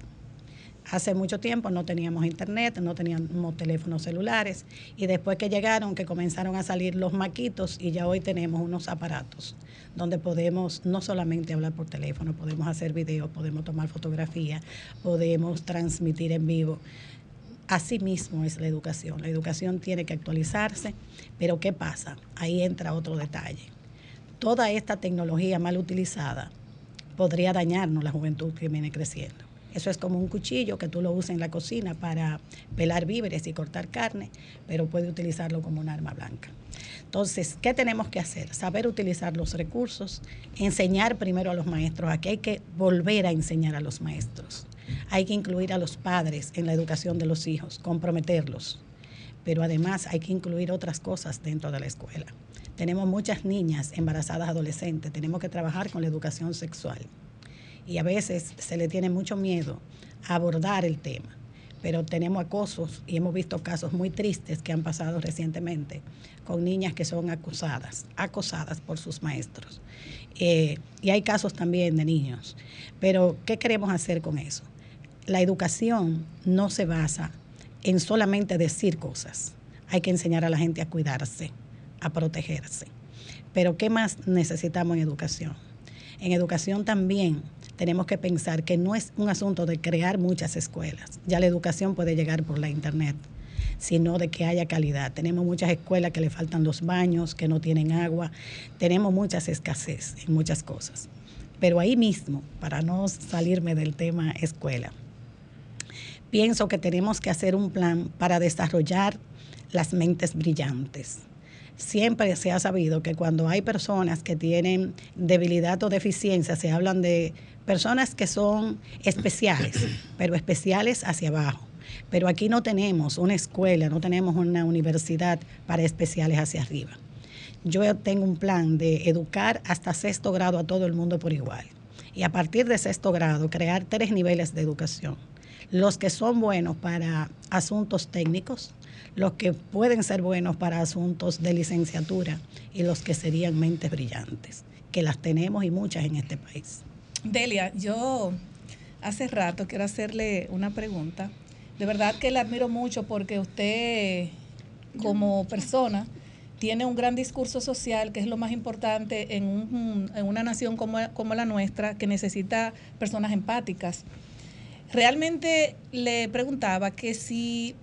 Speaker 11: Hace mucho tiempo no teníamos internet, no teníamos teléfonos celulares y después que llegaron, que comenzaron a salir los maquitos y ya hoy tenemos unos aparatos donde podemos no solamente hablar por teléfono, podemos hacer videos, podemos tomar fotografías, podemos transmitir en vivo. Así mismo es la educación. La educación tiene que actualizarse, pero ¿qué pasa? Ahí entra otro detalle. Toda esta tecnología mal utilizada podría dañarnos la juventud que viene creciendo. Eso es como un cuchillo que tú lo usas en la cocina para pelar víveres y cortar carne, pero puede utilizarlo como un arma blanca. Entonces, ¿qué tenemos que hacer? Saber utilizar los recursos, enseñar primero a los maestros. Aquí hay que volver a enseñar a los maestros. Hay que incluir a los padres en la educación de los hijos, comprometerlos. Pero además hay que incluir otras cosas dentro de la escuela. Tenemos muchas niñas embarazadas adolescentes, tenemos que trabajar con la educación sexual. Y a veces se le tiene mucho miedo a abordar el tema, pero tenemos acosos y hemos visto casos muy tristes que han pasado recientemente con niñas que son acusadas, acosadas por sus maestros. Eh, y hay casos también de niños. Pero, ¿qué queremos hacer con eso? La educación no se basa en solamente decir cosas. Hay que enseñar a la gente a cuidarse, a protegerse. Pero ¿qué más necesitamos en educación? En educación también tenemos que pensar que no es un asunto de crear muchas escuelas. Ya la educación puede llegar por la internet, sino de que haya calidad. Tenemos muchas escuelas que le faltan los baños, que no tienen agua. Tenemos muchas escasez en muchas cosas. Pero ahí mismo, para no salirme del tema escuela, pienso que tenemos que hacer un plan para desarrollar las mentes brillantes. Siempre se ha sabido que cuando hay personas que tienen debilidad o deficiencia, se hablan de personas que son especiales, pero especiales hacia abajo. Pero aquí no tenemos una escuela, no tenemos una universidad para especiales hacia arriba. Yo tengo un plan de educar hasta sexto grado a todo el mundo por igual. Y a partir de sexto grado, crear tres niveles de educación. Los que son buenos para asuntos técnicos, los que pueden ser buenos para asuntos de licenciatura y los que serían mentes brillantes, que las tenemos y muchas en este país.
Speaker 1: Delia, yo hace rato quiero hacerle una pregunta. De verdad que la admiro mucho porque usted, como persona, tiene un gran discurso social, que es lo más importante en, un- en una nación como, como la nuestra, que necesita personas empáticas. Realmente le preguntaba que si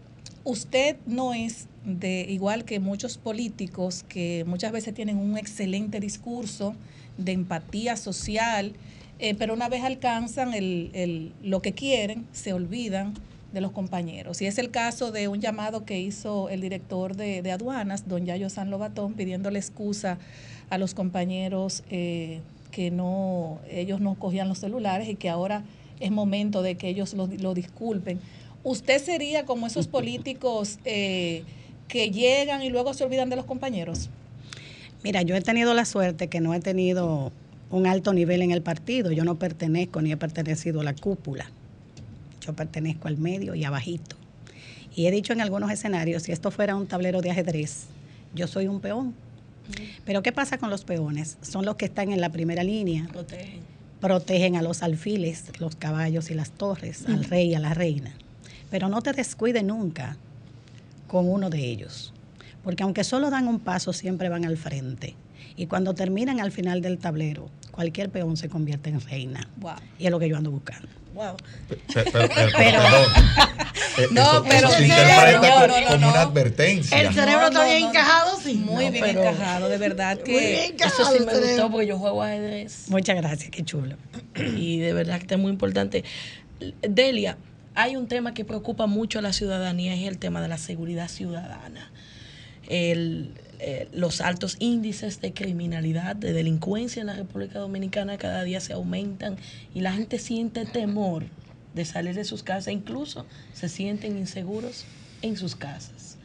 Speaker 1: usted no es de igual que muchos políticos que muchas veces tienen un excelente discurso de empatía social, eh, pero una vez alcanzan el, el- lo que quieren, se olvidan de los compañeros. Y es el caso de un llamado que hizo el director de, de aduanas, don Yayo San Lobatón, pidiéndole excusa a los compañeros eh, que no, ellos no cogían los celulares y que ahora es momento de que ellos lo, lo disculpen. ¿Usted sería como esos políticos eh, que llegan y luego se olvidan de los compañeros?
Speaker 11: Mira, yo he tenido la suerte que no he tenido un alto nivel en el partido. Yo no pertenezco ni he pertenecido a la cúpula. Yo pertenezco al medio y abajito. Y he dicho en algunos escenarios, si esto fuera un tablero de ajedrez, yo soy un peón. Pero ¿qué pasa con los peones? Son los que están en la primera línea.
Speaker 2: Protegen.
Speaker 11: Protegen a los alfiles, los caballos y las torres, al rey y a la reina. Pero no te descuide nunca con uno de ellos. Porque aunque solo dan un paso, siempre van al frente. Y cuando terminan al final del tablero, cualquier peón se convierte en reina.
Speaker 1: Wow.
Speaker 11: Y es lo que yo ando buscando.
Speaker 2: Wow.
Speaker 5: Pero, pero- pero-
Speaker 11: Pero-
Speaker 5: perdón.
Speaker 11: No, pero
Speaker 5: se interpreta
Speaker 11: no,
Speaker 5: co-
Speaker 11: no, no,
Speaker 5: como
Speaker 11: no.
Speaker 5: una advertencia.
Speaker 7: El cerebro está bien encajado, sí.
Speaker 1: Muy
Speaker 2: No,
Speaker 1: bien
Speaker 2: pero-
Speaker 1: encajado, de verdad
Speaker 2: Muy
Speaker 1: que...
Speaker 2: bien Eso sí me gustó porque yo juego ajedrez.
Speaker 11: Muchas gracias, qué chulo.
Speaker 2: Y de verdad que está muy importante. Delia, hay un tema que preocupa mucho a la ciudadanía, es el tema de la seguridad ciudadana. El, eh, los altos índices de criminalidad, de delincuencia en la República Dominicana cada día se aumentan y la gente siente temor de salir de sus casas, incluso se sienten inseguros en sus casas.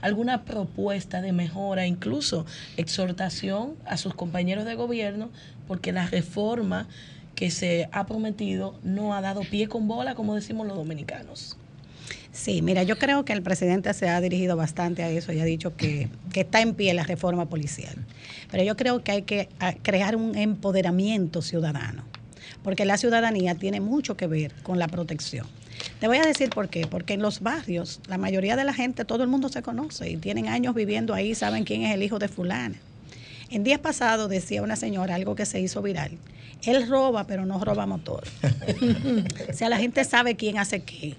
Speaker 2: ¿Alguna propuesta de mejora, incluso exhortación a sus compañeros de gobierno, porque la reforma que se ha prometido no ha dado pie con bola, como decimos los dominicanos?
Speaker 11: Sí, mira, yo creo que el presidente se ha dirigido bastante a eso y ha dicho que, que está en pie la reforma policial. Pero yo creo que hay que crear un empoderamiento ciudadano, porque la ciudadanía tiene mucho que ver con la protección. Te voy a decir por qué. Porque en los barrios, la mayoría de la gente, todo el mundo se conoce y tienen años viviendo ahí, saben quién es el hijo de fulana. En días pasados decía una señora algo que se hizo viral. Él roba, pero no roba motor. o sea, la gente sabe quién hace qué,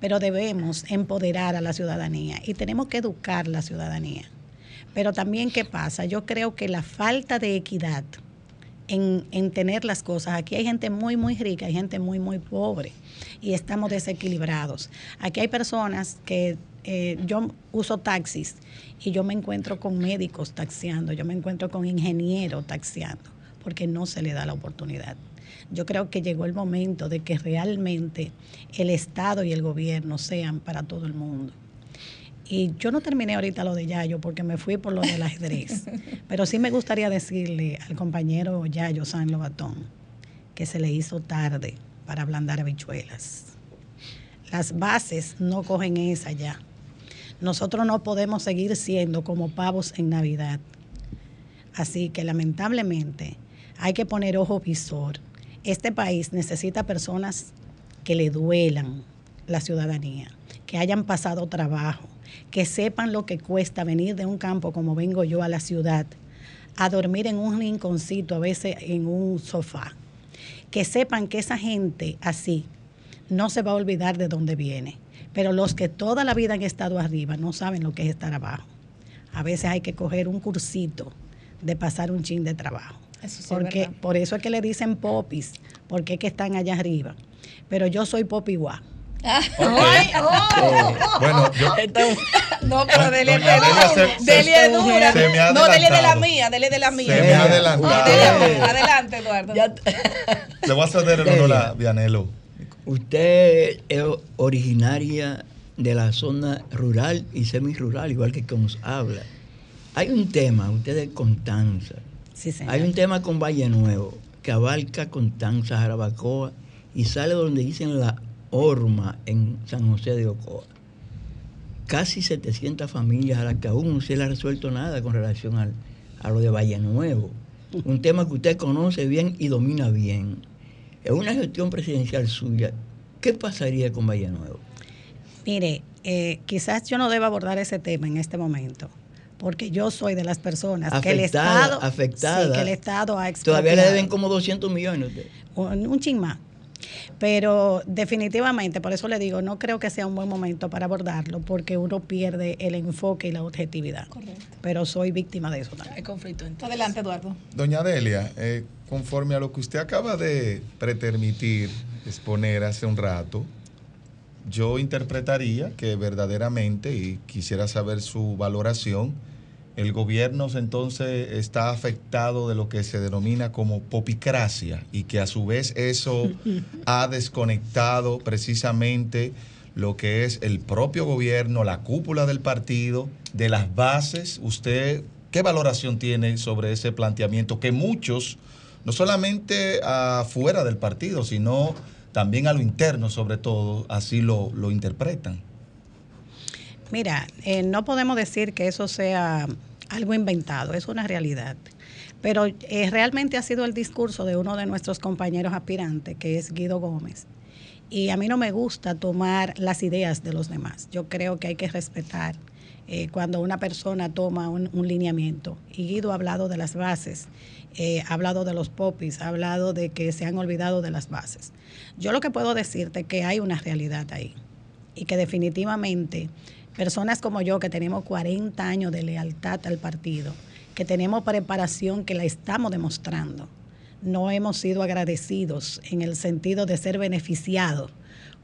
Speaker 11: pero debemos empoderar a la ciudadanía y tenemos que educar la ciudadanía. Pero también, ¿qué pasa? Yo creo que la falta de equidad en, en tener las cosas, aquí hay gente muy, muy rica, hay gente muy, muy pobre y estamos desequilibrados. Aquí hay personas que eh, yo uso taxis y yo me encuentro con médicos taxiando, yo me encuentro con ingenieros taxiando, porque no se le da la oportunidad. Yo creo que llegó el momento de que realmente el Estado y el gobierno sean para todo el mundo. Y yo no terminé ahorita lo de Yayo porque me fui por lo del ajedrez, pero sí me gustaría decirle al compañero Yayo San Lobatón que se le hizo tarde para ablandar habichuelas. Las bases no cogen esa ya. Nosotros no podemos seguir siendo como pavos en Navidad. Así que lamentablemente hay que poner ojo visor. Este país necesita personas que le duelan la ciudadanía, que hayan pasado trabajo, que sepan lo que cuesta venir de un campo como vengo yo a la ciudad, a dormir en un rinconcito, a veces en un sofá. Que sepan que esa gente así no se va a olvidar de dónde viene. Pero los que toda la vida han estado arriba no saben lo que es estar abajo. A veces hay que coger un cursito de pasar un chin de trabajo.
Speaker 1: Eso sí es
Speaker 11: porque
Speaker 1: verdad.
Speaker 11: por eso es que le dicen popis, porque es que están allá arriba. Pero yo soy popi guá.
Speaker 1: Ay, oh.
Speaker 5: Bueno, yo-
Speaker 1: No, pero Delia,
Speaker 5: Doña Delia
Speaker 1: Delia es
Speaker 5: se-
Speaker 1: dura.
Speaker 5: se me ha
Speaker 1: No, Delia de la mía, Delia de la mía.
Speaker 5: Se me ha adelantado.
Speaker 1: Delia, Adelante, Eduardo.
Speaker 5: Le voy a ceder el honor a Vianelo.
Speaker 4: Usted es originaria de la zona rural y semirural, igual que como habla. Hay un tema, usted es Constanza.
Speaker 11: Señor.
Speaker 4: Hay un tema con Valle Nuevo que abarca Constanza, Jarabacoa y sale donde dicen la Horma en San José de Ocoa. Casi 700 familias a las que aún no se le ha resuelto nada con relación al- a lo de Valle Nuevo. Un tema que usted conoce bien y domina bien. En una gestión presidencial suya, ¿qué pasaría con Valle Nuevo?
Speaker 11: Mire, eh, quizás yo no deba abordar ese tema en este momento, porque yo soy de las personas que el
Speaker 4: Afectada,
Speaker 11: Estado,
Speaker 4: afectada.
Speaker 11: sí, que el Estado ha
Speaker 4: Todavía le
Speaker 11: expropiado.
Speaker 4: deben como 200 millones. usted.
Speaker 11: un, un chin más. Pero definitivamente, por eso le digo, no creo que sea un buen momento para abordarlo, porque uno pierde el enfoque y la objetividad. Pero soy víctima de eso también.
Speaker 2: Hay conflicto
Speaker 1: Adelante, Eduardo.
Speaker 5: Doña Delia, eh, conforme a lo que usted acaba de pretermitir, exponer hace un rato, yo interpretaría que verdaderamente, y quisiera saber su valoración, el gobierno entonces está afectado de lo que se denomina como popicracia y que a su vez eso ha desconectado precisamente lo que es el propio gobierno, la cúpula del partido, de las bases. ¿Usted qué valoración tiene sobre ese planteamiento que muchos, no solamente afuera del partido, sino también a lo interno sobre todo, así lo, lo interpretan?
Speaker 11: Mira, eh, no podemos decir que eso sea algo inventado, es una realidad. Pero eh, realmente ha sido el discurso de uno de nuestros compañeros aspirantes, que es Guido Gómez. Y a mí no me gusta tomar las ideas de los demás. Yo creo que hay que respetar eh, cuando una persona toma un, lineamiento. Y Guido ha hablado de las bases, ha hablado de los popis, ha hablado de que se han olvidado de las bases. Yo lo que puedo decirte es que hay una realidad ahí y que definitivamente personas como yo que tenemos 40 años de lealtad al partido, que tenemos preparación que la estamos demostrando, no hemos sido agradecidos en el sentido de ser beneficiados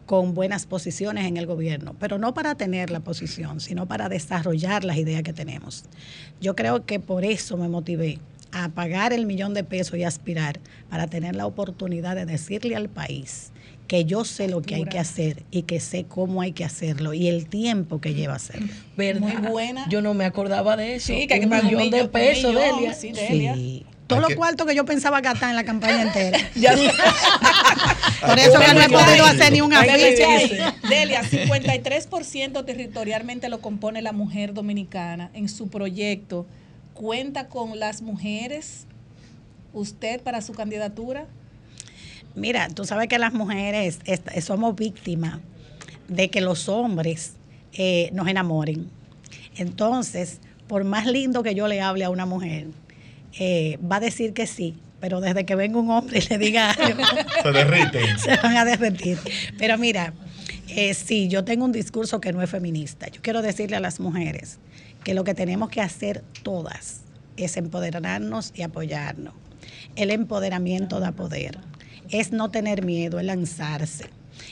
Speaker 11: con buenas posiciones en el gobierno, pero no para tener la posición, sino para desarrollar las ideas que tenemos. Yo creo que por eso me motivé a pagar el millón de pesos y aspirar para tener la oportunidad de decirle al país que yo sé lo que hay que hacer y que sé cómo hay que hacerlo y el tiempo que lleva hacerlo.
Speaker 2: ¿Verdad?
Speaker 1: Muy buena.
Speaker 2: Yo no me acordaba de eso.
Speaker 1: Sí, que hay que pagar un
Speaker 2: millón de pesos, Delia.
Speaker 1: sí, Delia.
Speaker 11: Sí. Todos los
Speaker 2: que-
Speaker 11: cuartos que yo pensaba gastar en la campaña entera.
Speaker 1: Ya.
Speaker 11: Por eso que no he podido hacer ni un afiche.
Speaker 1: Delia, 53% territorialmente lo compone la mujer dominicana. En su proyecto, ¿cuenta con las mujeres usted para su candidatura?
Speaker 11: Mira, tú sabes que las mujeres somos víctimas de que los hombres eh, nos enamoren. Entonces, por más lindo que yo le hable a una mujer, eh, va a decir que sí, pero desde que venga un hombre y le diga algo,
Speaker 5: Se derriten.
Speaker 11: se van a derretir. Pero mira, eh, sí, yo tengo un discurso que no es feminista. Yo quiero decirle a las mujeres que lo que tenemos que hacer todas es empoderarnos y apoyarnos. El empoderamiento da poder. Es no tener miedo, es lanzarse.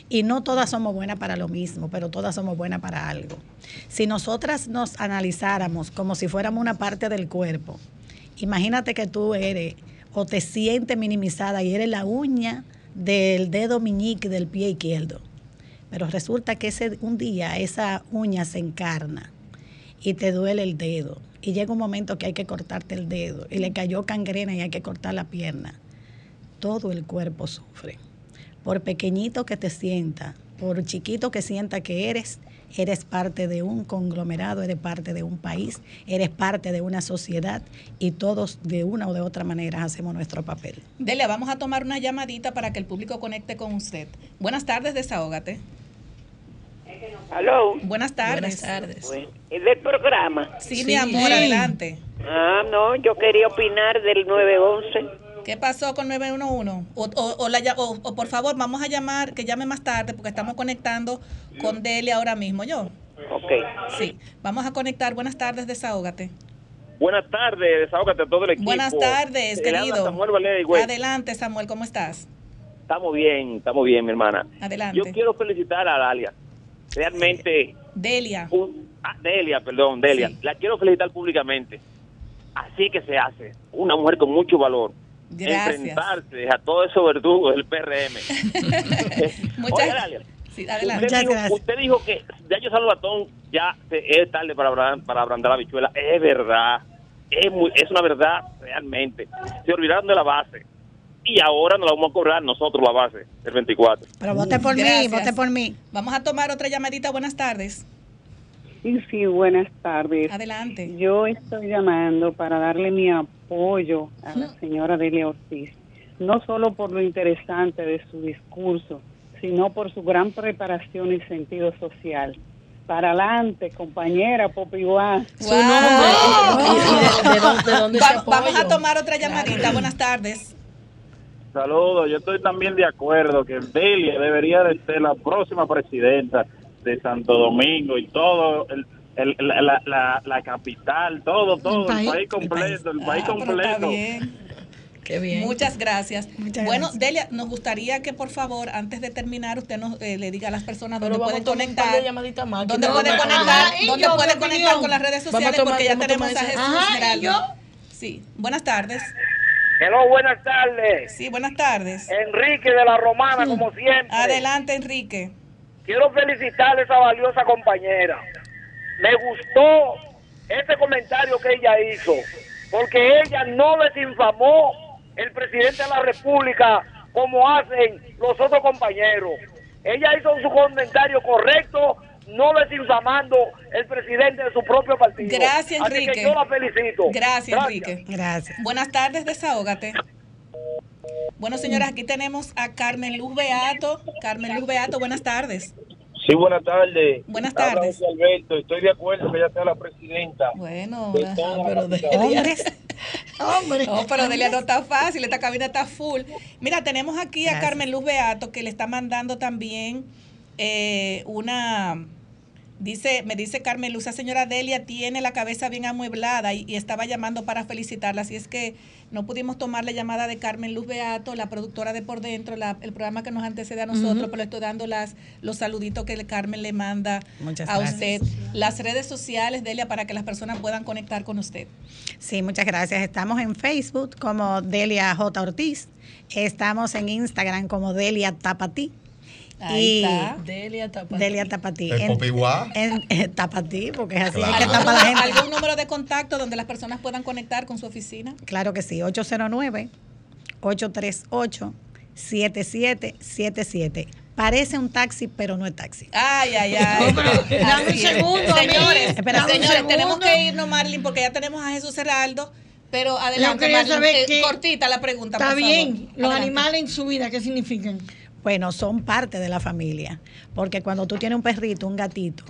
Speaker 11: Y no todas somos buenas para lo mismo, pero todas somos buenas para algo. Si nosotras nos analizáramos como si fuéramos una parte del cuerpo, imagínate que tú eres o te sientes minimizada y eres la uña del dedo meñique del pie izquierdo. Pero resulta que ese, un día esa uña se encarna y te duele el dedo. Y llega un momento que hay que cortarte el dedo y le cayó cangrena y hay que cortar la pierna. Todo el cuerpo sufre. Por pequeñito que te sienta, por chiquito que sienta que eres, eres parte de un conglomerado, eres parte de un país, eres parte de una sociedad y todos de una o de otra manera hacemos nuestro papel.
Speaker 1: Delia, vamos a tomar una llamadita para que el público conecte con usted. Buenas tardes, desahógate.
Speaker 9: Aló.
Speaker 1: Buenas tardes.
Speaker 2: Buenas tardes.
Speaker 9: Bueno, ¿Es del programa?
Speaker 1: Sí, mi amor, adelante.
Speaker 9: Ah, no, yo quería opinar del 911.
Speaker 1: ¿Qué pasó con 911? O, o, o la lla- o- o por favor, vamos a llamar, que llame más tarde, porque estamos conectando con Delia ahora mismo. ¿Yo?
Speaker 9: Ok.
Speaker 1: Sí. Vamos a conectar. Buenas tardes, desahógate.
Speaker 12: Buenas tardes, desahógate a todo el equipo.
Speaker 1: Buenas tardes, querido.
Speaker 12: Samuel Valeri, güey.
Speaker 1: Adelante, Samuel, ¿cómo estás?
Speaker 12: Estamos bien, estamos bien, mi hermana.
Speaker 1: Adelante.
Speaker 12: Yo quiero felicitar a Dalia. Realmente,
Speaker 1: Delia.
Speaker 12: un- ah, Delia, perdón, Delia. La quiero felicitar públicamente. Así que se hace. Una mujer con mucho valor.
Speaker 1: Gracias.
Speaker 12: Enfrentarse a todos esos verdugos del PRM.
Speaker 1: Muchas
Speaker 12: Oye, Dalia,
Speaker 1: Sí, adelante.
Speaker 12: Usted dijo, usted dijo que ya yo Salvatón ya es tarde para, abran- para abrandar la bichuela. Es verdad. Es, muy, es una verdad realmente. Se olvidaron de la base. Y ahora nos la vamos a cobrar nosotros la base del 24.
Speaker 11: Pero vote por mí,
Speaker 1: Gracias.
Speaker 11: vote por mí.
Speaker 1: Vamos a tomar otra llamadita. Buenas tardes.
Speaker 13: Sí, sí, buenas tardes.
Speaker 1: Adelante.
Speaker 13: Yo estoy llamando para darle mi apoyo a la señora Delia Ortiz, no solo por lo interesante de su discurso, sino por su gran preparación y sentido social. Para adelante, compañera Popi Guá.
Speaker 2: Su nombre. ¿Y de- de dónde- de dónde ese
Speaker 1: Va- vamos a tomar otra llamadita. Buenas tardes.
Speaker 14: Saludos, yo estoy también de acuerdo que Delia debería de ser la próxima presidenta de Santo Domingo y todo el, el- la, la- capital, todo, todo, el
Speaker 1: país.
Speaker 14: país, completo, el país
Speaker 1: Ah,
Speaker 14: completo.
Speaker 2: Qué bien.
Speaker 1: Muchas gracias.
Speaker 11: Muchas
Speaker 1: bueno,
Speaker 11: gracias.
Speaker 1: Delia, nos gustaría que por favor, antes de terminar, usted nos eh, le diga a las personas
Speaker 2: Pero
Speaker 1: dónde pueden conectar.
Speaker 2: de llamaditas más.
Speaker 1: ¿Dónde
Speaker 2: No,
Speaker 1: puede conectar? ¿Dónde puede conectar con las redes sociales?
Speaker 2: tomar-
Speaker 1: Porque ya tenemos a Jesús
Speaker 2: ese- Ajá, ¿y
Speaker 1: Geraldo.
Speaker 2: yo?
Speaker 1: Sí, buenas tardes.
Speaker 9: Hello, buenas tardes.
Speaker 1: Sí, buenas tardes.
Speaker 9: Enrique de la Romana, como siempre.
Speaker 1: Adelante, Enrique.
Speaker 9: Quiero felicitar a esa valiosa compañera. Me gustó ese comentario que ella hizo, porque ella no desinfamó el presidente de la República como hacen los otros compañeros. Ella hizo su comentario correcto, no desinfamando el presidente de su propio partido.
Speaker 1: Gracias,
Speaker 9: Así
Speaker 1: Enrique.
Speaker 9: que yo la felicito.
Speaker 1: Gracias, Enrique.
Speaker 11: Gracias.
Speaker 1: Buenas tardes, desahógate. Bueno, señoras, aquí tenemos a Carmen Luz Beato. Carmen Luz Beato, buenas tardes.
Speaker 14: Sí, buenas tardes.
Speaker 1: Buenas
Speaker 14: Habla
Speaker 1: tardes.
Speaker 14: Alberto, estoy de acuerdo que ella sea la presidenta.
Speaker 1: Bueno,
Speaker 14: de toda la capital.
Speaker 11: Hombres. Hombres.
Speaker 1: No, pero Delia no está fácil, esta cabina está full. Mira, tenemos aquí a. Carmen Luz Beato que le está mandando también eh, una... Dice, me dice Carmen Luz, la señora Delia tiene la cabeza bien amueblada y, y estaba llamando para felicitarla, así es que no pudimos tomar la llamada de Carmen Luz Beato, la productora de Por Dentro, la- el programa que nos antecede a nosotros, pero estoy dando las, los saluditos que Carmen le manda
Speaker 11: Muchas
Speaker 1: a
Speaker 11: gracias.
Speaker 1: usted. Las redes sociales, Delia, para que las personas puedan conectar con usted.
Speaker 11: Sí, muchas gracias. Estamos en Facebook como Delia J. Ortiz. Estamos en Instagram como Delia Tapatí.
Speaker 1: Ahí
Speaker 11: y
Speaker 1: está.
Speaker 2: Delia Tapatí.
Speaker 11: Delia Tapatí.
Speaker 5: El
Speaker 11: En-
Speaker 5: Popiguá.
Speaker 11: en- en Tapatí, porque es así, hay que
Speaker 1: ¿Algún,
Speaker 11: tapar a la
Speaker 1: número-
Speaker 11: gente.
Speaker 1: algún número de contacto donde las personas puedan conectar con su oficina?
Speaker 11: Claro que sí, 809-838-7777. Parece un taxi, pero no es taxi.
Speaker 1: Ay, ay, ay.
Speaker 11: Dame un segundo.
Speaker 1: Señores,
Speaker 11: Espera,
Speaker 1: señores,
Speaker 11: segundo.
Speaker 1: tenemos que irnos, Marilyn, porque ya tenemos a Jesús Heraldo. Pero adelante,
Speaker 7: quería
Speaker 1: Marilyn,
Speaker 7: saber
Speaker 1: eh,
Speaker 7: qué-
Speaker 1: cortita la pregunta,
Speaker 7: Está
Speaker 1: por
Speaker 7: bien.
Speaker 1: favor.
Speaker 7: Los
Speaker 1: Adelante.
Speaker 7: animales en su vida, ¿qué significan?
Speaker 11: Bueno, son parte de la familia, porque cuando tú tienes un perrito, un gatito,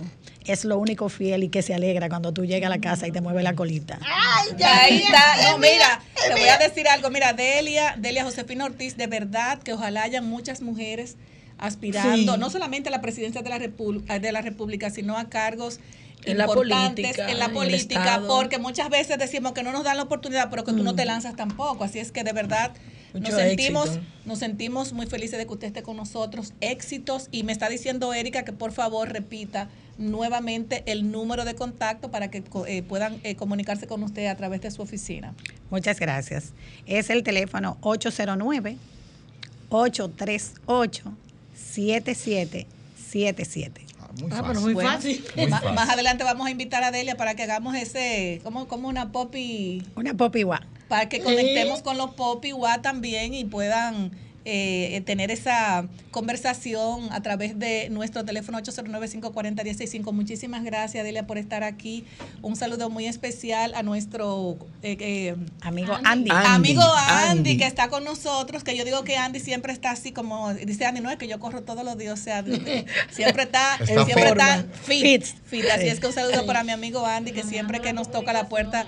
Speaker 11: es lo único fiel y que se alegra cuando tú llegas a la casa y te mueve la colita.
Speaker 1: Ay, ahí está. No, mira, te voy a decir algo. Mira, Delia, Delia Josefina Ortiz, de verdad que ojalá hayan muchas mujeres aspirando,
Speaker 2: Sí.
Speaker 1: no solamente a la presidencia de la, Repu- de la República, sino a cargos
Speaker 2: En la
Speaker 1: importantes
Speaker 2: política,
Speaker 1: en la política, porque muchas veces decimos que no nos dan la oportunidad, pero que tú no te lanzas tampoco. Así es que de verdad nos sentimos,
Speaker 2: éxito.
Speaker 1: nos sentimos muy felices de que usted esté con nosotros. Éxitos. Y me está diciendo Erika que por favor repita nuevamente el número de contacto para que eh, puedan eh, comunicarse con usted a través de su oficina.
Speaker 11: Muchas gracias. Es el teléfono 809 838 7777.
Speaker 5: Muy
Speaker 2: Ah, pero muy
Speaker 1: Bueno,
Speaker 2: fácil.
Speaker 1: ma- Más adelante vamos a invitar a Delia para que hagamos ese, como, como una popi.
Speaker 11: Una popi guá.
Speaker 1: Para que conectemos con los popi guá también y puedan eh, tener esa conversación a través de nuestro teléfono 809-540-165. Muchísimas gracias, Delia, por estar aquí. Un saludo muy especial a nuestro eh, eh,
Speaker 11: amigo Andy.
Speaker 4: Andy,
Speaker 1: Amigo Andy,
Speaker 4: Andy.
Speaker 1: que está con nosotros, que yo digo que Andy siempre está así como, dice Andy, no es que yo corro todos los días, o sea, siempre está,
Speaker 5: Está
Speaker 1: siempre está fit,
Speaker 11: Fit.
Speaker 1: fit. Así
Speaker 11: Sí.
Speaker 1: es que un saludo para mi amigo Andy, que siempre que nos toca la puerta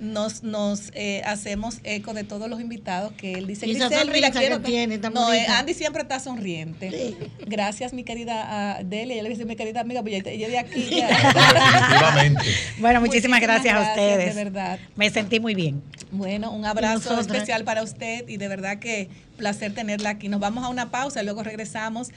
Speaker 1: nos, nos eh, hacemos eco de todos los invitados que él dice.
Speaker 7: Y esa
Speaker 1: "Grisel, mira,
Speaker 7: sonrisa
Speaker 1: quiero
Speaker 7: que tiene, tan
Speaker 1: No, eh. Andy siempre está sonriente. Gracias, mi querida uh, Delia. Yo le dice mi querida amiga, pues ella ella de aquí ya.
Speaker 11: Bueno, muchísimas, gracias, a ustedes.
Speaker 1: De verdad.
Speaker 11: Me sentí muy bien.
Speaker 1: Bueno, un abrazo especial para usted y de verdad que placer tenerla aquí. Nos vamos a una pausa y luego regresamos.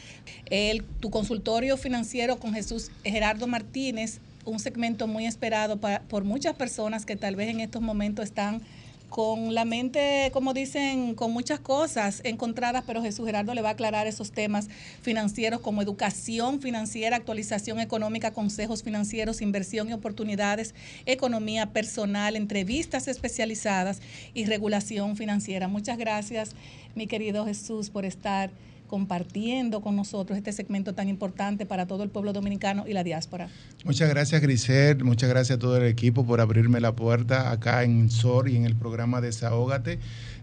Speaker 1: El, tu consultorio financiero con Jesús Gerardo Martínez, un segmento muy esperado por muchas personas que tal vez en estos momentos están con la mente, como dicen, con muchas cosas encontradas, pero Jesús Gerardo le va a aclarar esos temas financieros como educación financiera, actualización económica, consejos financieros, inversión y oportunidades, economía personal, entrevistas especializadas y regulación financiera. Muchas gracias, mi querido Jesús, por estar compartiendo con nosotros este segmento tan importante para todo el pueblo dominicano y la diáspora.
Speaker 15: Muchas gracias, Grisel. Muchas gracias a todo el equipo por abrirme la puerta acá en SOR y en el programa Desahógate.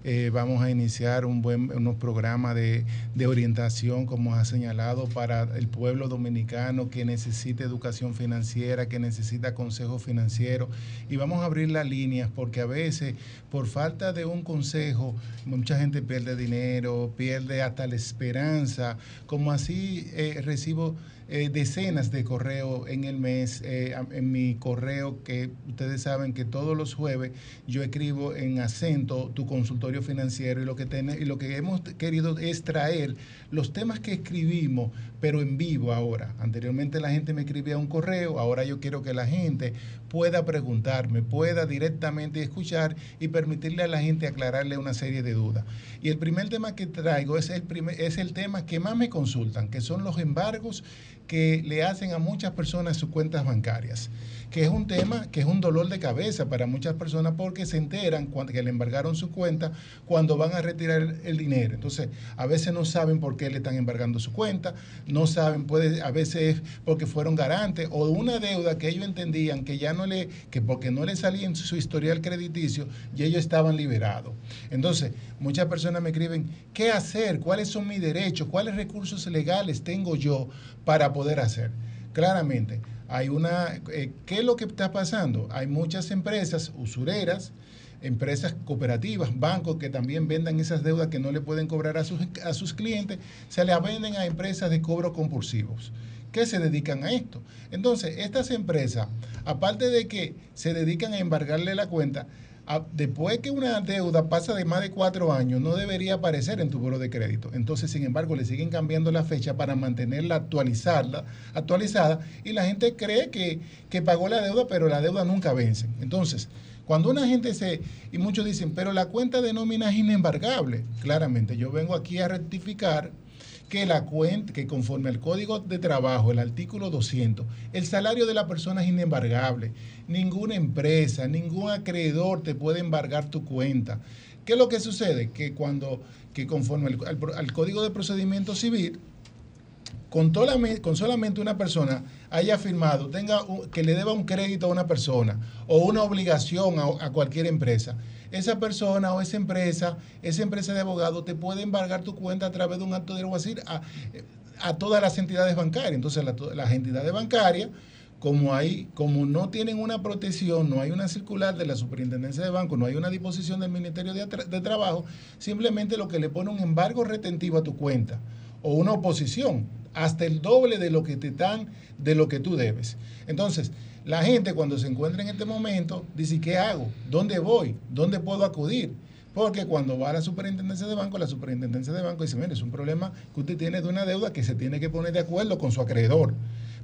Speaker 15: Eh, vamos a iniciar un buen, unos programas de, de orientación, como ha señalado, para el pueblo dominicano que necesita educación financiera, que necesita consejo financiero. Y vamos a abrir las líneas porque a veces, por falta de un consejo, mucha gente pierde dinero, pierde hasta la esperanza. Como así eh, recibo eh, decenas de correos en el mes, en mi correo que ustedes saben que todos los jueves yo escribo en acento tu consultorio financiero y lo que, ten- y lo que hemos querido es traer los temas que escribimos, pero en vivo ahora. Anteriormente la gente me escribía un correo, ahora yo quiero que la gente pueda preguntarme, pueda directamente escuchar y permitirle a la gente aclararle una serie de dudas. Y el primer tema que traigo es el, primer, es el tema que más me consultan, que son los embargos que le hacen a muchas personas sus cuentas bancarias, que es un tema que es un dolor de cabeza para muchas personas porque se enteran cuando, que le embargaron su cuenta cuando van a retirar el, el dinero. Entonces, a veces no saben por qué le están embargando su cuenta, no saben, puede, a veces es porque fueron garantes o una deuda que ellos entendían que ya no le, que porque no le salía en su historial crediticio, y ellos estaban liberados. Entonces, muchas personas me escriben, ¿qué hacer? ¿Cuáles son mis derechos? ¿Cuáles recursos legales tengo yo para poder hacer? Claramente, hay una, eh, ¿qué es lo que está pasando? Hay muchas empresas usureras, empresas cooperativas, bancos que también vendan esas deudas que no le pueden cobrar a sus, a sus clientes, se las venden a empresas de cobro compulsivos que se dedican a esto. Entonces, estas empresas, aparte de que se dedican a embargarle la cuenta, después que una deuda pasa de más de cuatro años, no debería aparecer en tu buro de crédito. Entonces, sin embargo, le siguen cambiando la fecha para mantenerla actualizarla, actualizada y la gente cree que, que pagó la deuda, pero la deuda nunca vence. Entonces, cuando una gente se, y muchos dicen, pero la cuenta de nómina es inembargable, claramente, yo vengo aquí a rectificar que la cuenta, que conforme al Código de Trabajo, el artículo 200, el salario de la persona es inembargable. Ninguna empresa, ningún acreedor te puede embargar tu cuenta. ¿Qué es lo que sucede? Que cuando, que conforme al, al- al Código de Procedimiento Civil, con, con solamente una persona haya firmado, tenga un- que le deba un crédito a una persona o una obligación a, cualquier empresa, esa persona o esa empresa, esa empresa de abogado te puede embargar tu cuenta a través de un acto de alguacil a, a todas las entidades bancarias. Entonces, la- las entidades bancarias, como, no tienen una protección, no hay una circular de la superintendencia de banco, no hay una disposición del Ministerio de Trabajo, simplemente lo que le pone un embargo retentivo a tu cuenta o una oposición, hasta el doble de lo que te dan, de lo que tú debes. Entonces, la gente cuando se encuentra en este momento dice, ¿qué hago? ¿Dónde voy? ¿Dónde puedo acudir? Porque cuando va a la superintendencia de banco, la superintendencia de banco dice, mire, es un problema que usted tiene de una deuda que se tiene que poner de acuerdo con su acreedor.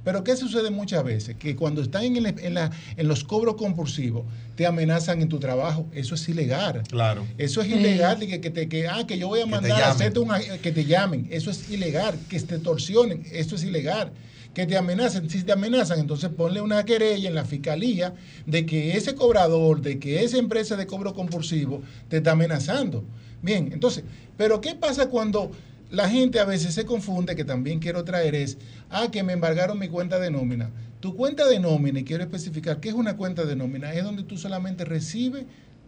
Speaker 15: Pero ¿qué sucede muchas veces? Que cuando están en, el- en la- en los cobros compulsivos, te amenazan en tu trabajo. Eso es ilegal.
Speaker 5: Claro.
Speaker 15: Eso es ilegal, de que, que te, que, ah, que yo voy a mandar a hacerte un, ag- que te llamen. Eso es ilegal. Que te torsionen. Eso es ilegal. Que te amenacen. Si te amenazan, entonces ponle una querella en la fiscalía de que ese cobrador, de que esa empresa de cobro compulsivo te está amenazando. Bien, entonces, pero ¿qué pasa cuando la gente a veces se confunde, que también quiero traer es, ah, que me embargaron mi cuenta de nómina. Tu cuenta de nómina, y quiero especificar, ¿qué es una cuenta de nómina? Es donde tú solamente recibes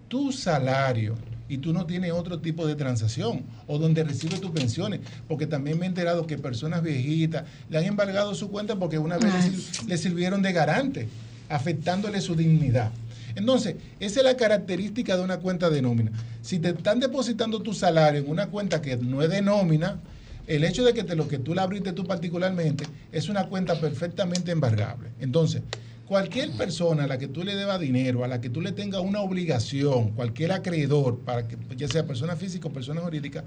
Speaker 15: tu salario y tú no tienes otro tipo de transacción o donde recibes tus pensiones, porque también me he enterado que personas viejitas le han embargado su cuenta porque una vez le sir- le sirvieron de garante, afectándole su dignidad. Entonces, esa es la característica de una cuenta de nómina. Si te están depositando tu salario en una cuenta que no es de nómina, el hecho de que lo que tú la abriste tú particularmente es una cuenta perfectamente embargable. Entonces, cualquier persona a la que tú le debas dinero, a la que tú le tengas una obligación, cualquier acreedor, para que ya sea persona física o persona jurídica,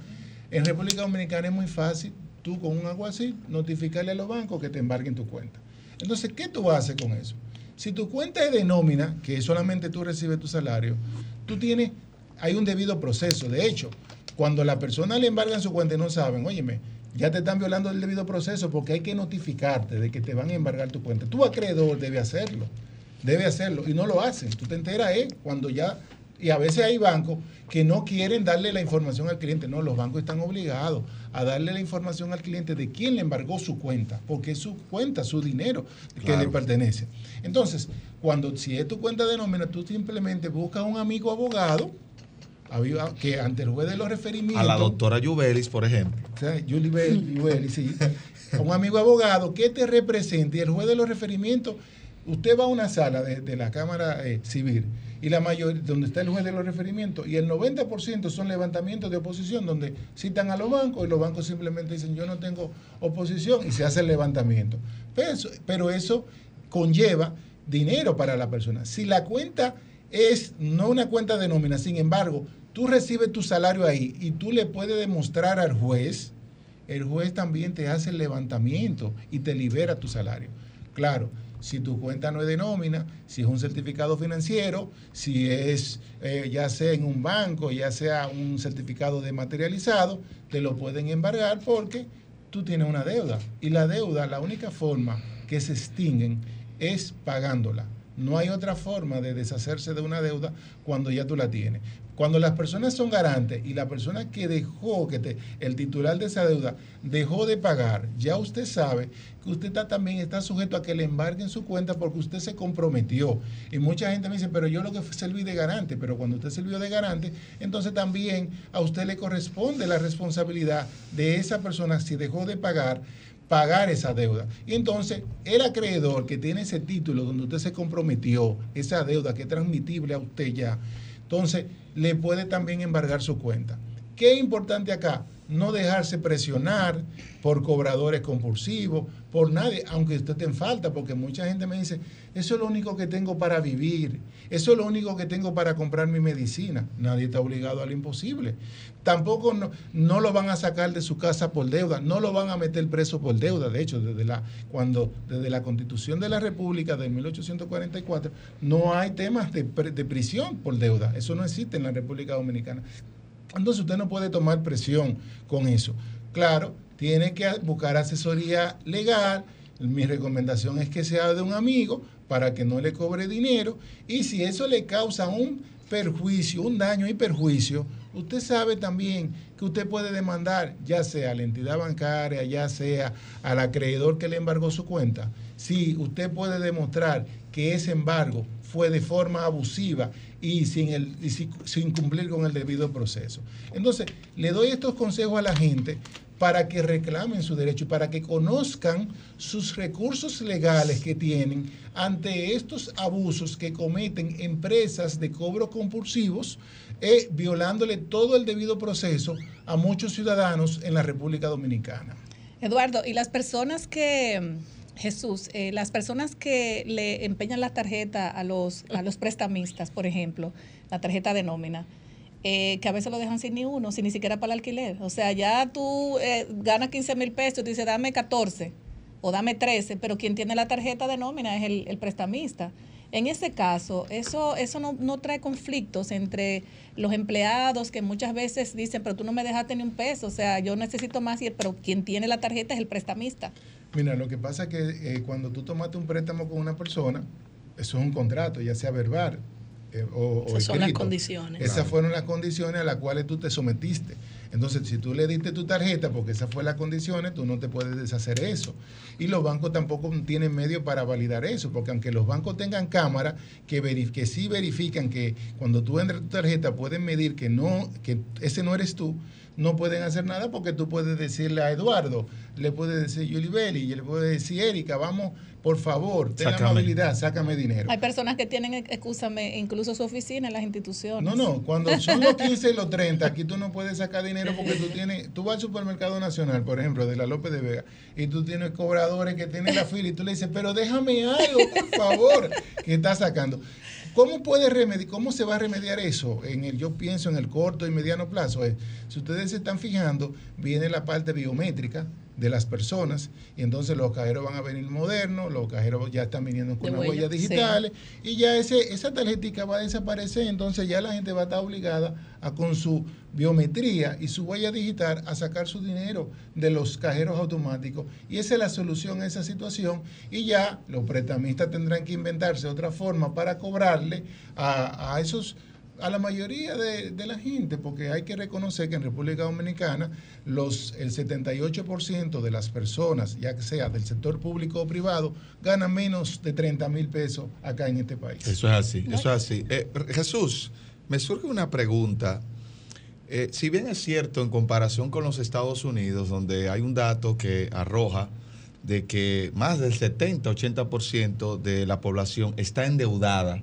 Speaker 15: en República Dominicana es muy fácil tú con un alguacil notificarle a los bancos que te embarguen tu cuenta. Entonces, ¿qué tú haces con eso? Si tu cuenta es de nómina, que solamente tú recibes tu salario, tú tienes, hay un debido proceso. De hecho, cuando la persona le embargan su cuenta y no saben, óyeme, ya te están violando el debido proceso porque hay que notificarte de que te van a embargar tu cuenta. Tu acreedor debe hacerlo, debe hacerlo y no lo hacen. Tú te enteras eh, cuando ya, y a veces hay bancos que no quieren darle la información al cliente. No, los bancos están obligados a darle la información al cliente de quién le embargó su cuenta, porque es su cuenta, su dinero que
Speaker 5: Claro.
Speaker 15: le pertenece. Entonces, cuando si es tu cuenta de nómina, tú simplemente buscas un amigo abogado que ante el juez de los referimientos
Speaker 5: A la doctora Yubelis, por ejemplo.
Speaker 15: Julie Yueli, sí. Un amigo abogado que te represente y el juez de los referimientos, usted va a una sala de, de la Cámara eh, Civil y la mayor, donde está el juez de los referimientos, y el 90% son levantamientos de oposición, donde citan a los bancos y los bancos simplemente dicen yo no tengo oposición y se hace el levantamiento. Pero eso, pero eso conlleva dinero para la persona. Si la cuenta es no una cuenta de nómina, sin embargo, tú recibes tu salario ahí y tú le puedes demostrar al juez, el juez también te hace el levantamiento y te libera tu salario. Claro, si tu cuenta no es de nómina, si es un certificado financiero, si es eh, ya sea en un banco, ya sea un certificado dematerializado, te lo pueden embargar porque tú tienes una deuda. Y la deuda, la única forma que se extinguen es pagándola. No hay otra forma de deshacerse de una deuda cuando ya tú la tienes. Cuando las personas son garantes y la persona que dejó, que el titular de esa deuda dejó de pagar, ya usted sabe que usted también está sujeto a que le embarguen su cuenta porque usted se comprometió. Y mucha gente me dice, pero yo lo que serví de garante, pero cuando usted sirvió de garante, entonces también a usted le corresponde la responsabilidad de esa persona si dejó de pagar pagar esa deuda. Y entonces el acreedor que tiene ese título donde usted se comprometió, esa deuda que es transmitible a usted ya, entonces le puede también embargar su cuenta. ¿Qué es importante acá? No dejarse presionar por cobradores compulsivos, por nadie, aunque usted esté en falta, porque mucha gente me dice, eso es lo único que tengo para vivir, eso es lo único que tengo para comprar mi medicina. Nadie está obligado a lo imposible. Tampoco no, no lo van a sacar de su casa por deuda, no lo van a meter preso por deuda. De hecho, desde la, cuando, desde la Constitución de la República de 1844 no hay temas de, de prisión por deuda. Eso no existe en la República Dominicana. Entonces usted no puede tomar presión con eso. Claro, tiene que buscar asesoría legal, mi recomendación es que sea de un amigo para que no le cobre dinero y si eso le causa un perjuicio, un daño y perjuicio, usted sabe también que usted puede demandar ya sea a la entidad bancaria, ya sea al acreedor que le embargó su cuenta. Si usted puede demostrar que ese embargo fue de forma abusiva y sin, el, y si- sin cumplir con el debido proceso. Entonces, le doy estos consejos a la gente para que reclamen su derecho y para que conozcan sus recursos legales que tienen ante estos abusos que cometen empresas de cobro compulsivos, eh, violándole todo el debido proceso a muchos ciudadanos en la República Dominicana.
Speaker 1: Eduardo, y las personas que, Jesús, eh, las personas que le empeñan la tarjeta a los, a los prestamistas, por ejemplo, la tarjeta de nómina, eh, que a veces lo dejan sin ni uno, sin ni siquiera para el alquiler. O sea, ya tú eh, ganas 15 mil pesos, tú dices, dame 14 o dame 13, pero quien tiene la tarjeta de nómina es el, el prestamista. En ese caso, eso, eso no, no trae conflictos entre los empleados que muchas veces dicen, pero tú no me dejaste ni un peso, o sea, yo necesito más, y- pero quien tiene la tarjeta es el prestamista.
Speaker 15: Mira, lo que pasa es que eh, cuando tú tomaste un préstamo con una persona, eso es un contrato, ya sea verbal eh, o, o
Speaker 2: Esas son las
Speaker 15: escrito.
Speaker 2: condiciones.
Speaker 15: Esas
Speaker 2: Claro.
Speaker 15: fueron las condiciones a las cuales tú te sometiste. Entonces, si tú le diste tu tarjeta, porque esas fueron las condiciones, tú no te puedes deshacer eso. Y los bancos tampoco tienen medio para validar eso, porque aunque los bancos tengan cámara que, verif- que sí verifican que cuando tú entras tu tarjeta pueden medir que no, que ese no eres tú, no pueden hacer nada porque tú puedes decirle a Eduardo, le puedes decir Yuli Belli, y le puedes decir Erika, vamos, por favor, ten la
Speaker 5: Sácame.
Speaker 15: amabilidad, sácame dinero.
Speaker 1: Hay personas que tienen, escúchame, incluso su oficina en las instituciones.
Speaker 15: No, no, cuando son los 15 y los 30, aquí tú no puedes sacar dinero porque tú tienes, tú vas al supermercado nacional, por ejemplo, de la López de Vega, y tú tienes cobradores que tienen la fila y tú le dices, pero déjame algo, por favor, que estás sacando. ¿Cómo puede cómo se va a remediar eso? En el, yo pienso en el corto y mediano plazo. Es, si ustedes se están fijando, viene la parte biométrica de las personas y entonces los cajeros van a venir modernos, los cajeros ya están viniendo con
Speaker 2: De
Speaker 15: las
Speaker 2: huella,
Speaker 15: huellas digitales y ya ese, esa tarjetica va a desaparecer, entonces ya la gente va a estar obligada a con su biometría y su huella digital a sacar su dinero de los cajeros automáticos. Y esa es la solución a esa situación y ya los prestamistas tendrán que inventarse otra forma para cobrarle a, a esos a la mayoría de, de la gente, porque hay que reconocer que en República Dominicana los, el 78% de las personas, ya que sea del sector público o privado, ganan menos de 30 mil pesos acá en este país.
Speaker 5: Eso es así, eso es así. Eh, Jesús, me surge una pregunta. Eh, si bien es cierto en comparación con los Estados Unidos, donde hay un dato que arroja de que más del 70-80% de la población está endeudada,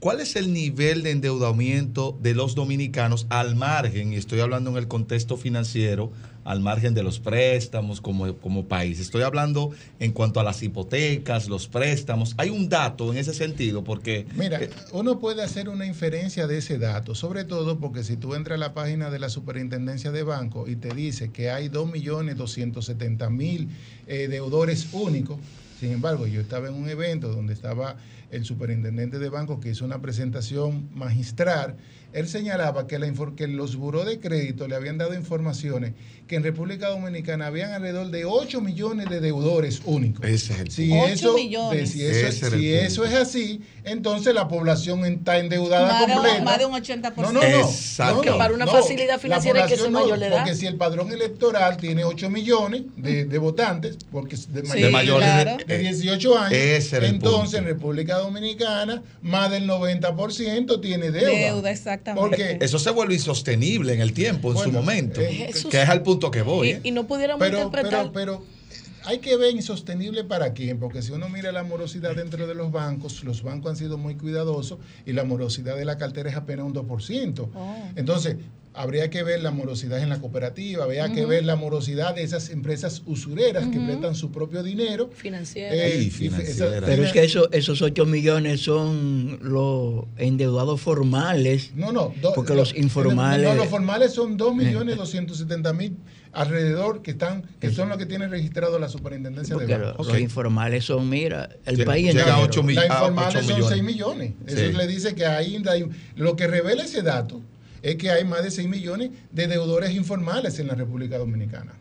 Speaker 5: ¿cuál es el nivel de endeudamiento de los dominicanos al margen, y estoy hablando en el contexto financiero, al margen de los préstamos como, como país? Estoy hablando en cuanto a las hipotecas, los préstamos. Hay un dato en ese sentido, porque...
Speaker 15: Mira,
Speaker 5: eh,
Speaker 15: uno puede hacer una inferencia de ese dato, sobre todo porque si tú entras a la página de la Superintendencia de Banco y te dice que hay 2.270.000 eh, deudores únicos, sin embargo, yo estaba en un evento donde estaba el superintendente de banco que hizo una presentación magistral. Él señalaba que, la infor- que los buró de crédito le habían dado informaciones que en República Dominicana habían alrededor de 8 millones de deudores únicos.
Speaker 5: Ese es el
Speaker 15: Si
Speaker 1: Ocho
Speaker 15: eso,
Speaker 1: millones.
Speaker 15: de- si eso,
Speaker 5: el
Speaker 15: si
Speaker 5: punto.
Speaker 15: eso es así, entonces la población está endeudada
Speaker 1: Más de,
Speaker 15: completa.
Speaker 1: un, más de un 80%.
Speaker 15: No, no, no.
Speaker 5: Exacto.
Speaker 15: No,
Speaker 2: para una
Speaker 15: no,
Speaker 2: facilidad financiera hay que
Speaker 15: no,
Speaker 2: mayor de edad.
Speaker 15: Porque si el padrón electoral tiene 8 millones de, de votantes, porque es de,
Speaker 1: Sí,
Speaker 15: mayor-
Speaker 5: mayores
Speaker 1: claro.
Speaker 15: de 18 años, entonces en. República Dominicana más del 90% tiene deuda.
Speaker 1: Deuda, exactamente.
Speaker 15: Porque
Speaker 5: Eso se vuelve insostenible en el tiempo, en su momento,
Speaker 15: eh,
Speaker 5: que es al punto que voy.
Speaker 2: Y,
Speaker 5: ¿eh?
Speaker 2: y no pudiéramos
Speaker 15: pero,
Speaker 2: interpretar.
Speaker 15: pero, pero hay que ver insostenible para quién, porque si uno mira la morosidad dentro de los bancos, los bancos han sido muy cuidadosos y la morosidad de la cartera es apenas un 2%.
Speaker 1: Oh.
Speaker 15: Entonces, habría que ver la morosidad en la cooperativa, habría que ver la morosidad de esas empresas usureras que prestan su propio dinero.
Speaker 2: financiera.
Speaker 15: Eh,
Speaker 5: Ay,
Speaker 15: y-
Speaker 5: financiera.
Speaker 15: esa-
Speaker 4: Pero es que eso, esos 8 millones son los endeudados formales.
Speaker 15: No, no. do-
Speaker 4: Porque
Speaker 15: lo-
Speaker 4: los informales-
Speaker 15: No, los formales son 2.270.000 alrededor que están que son los que tienen registrado la superintendencia de
Speaker 4: Porque
Speaker 15: bancos.
Speaker 4: los, informales son, mira, el
Speaker 5: Llega-
Speaker 4: país
Speaker 5: llega a
Speaker 4: entero.
Speaker 5: ocho mil-
Speaker 15: La
Speaker 5: a
Speaker 15: informales
Speaker 5: 8
Speaker 15: son
Speaker 5: millones.
Speaker 15: 6 millones. Eso
Speaker 5: Sí.
Speaker 15: le dice que ahí hay- lo que revela ese dato es que hay más de 6 millones de deudores informales en la República Dominicana.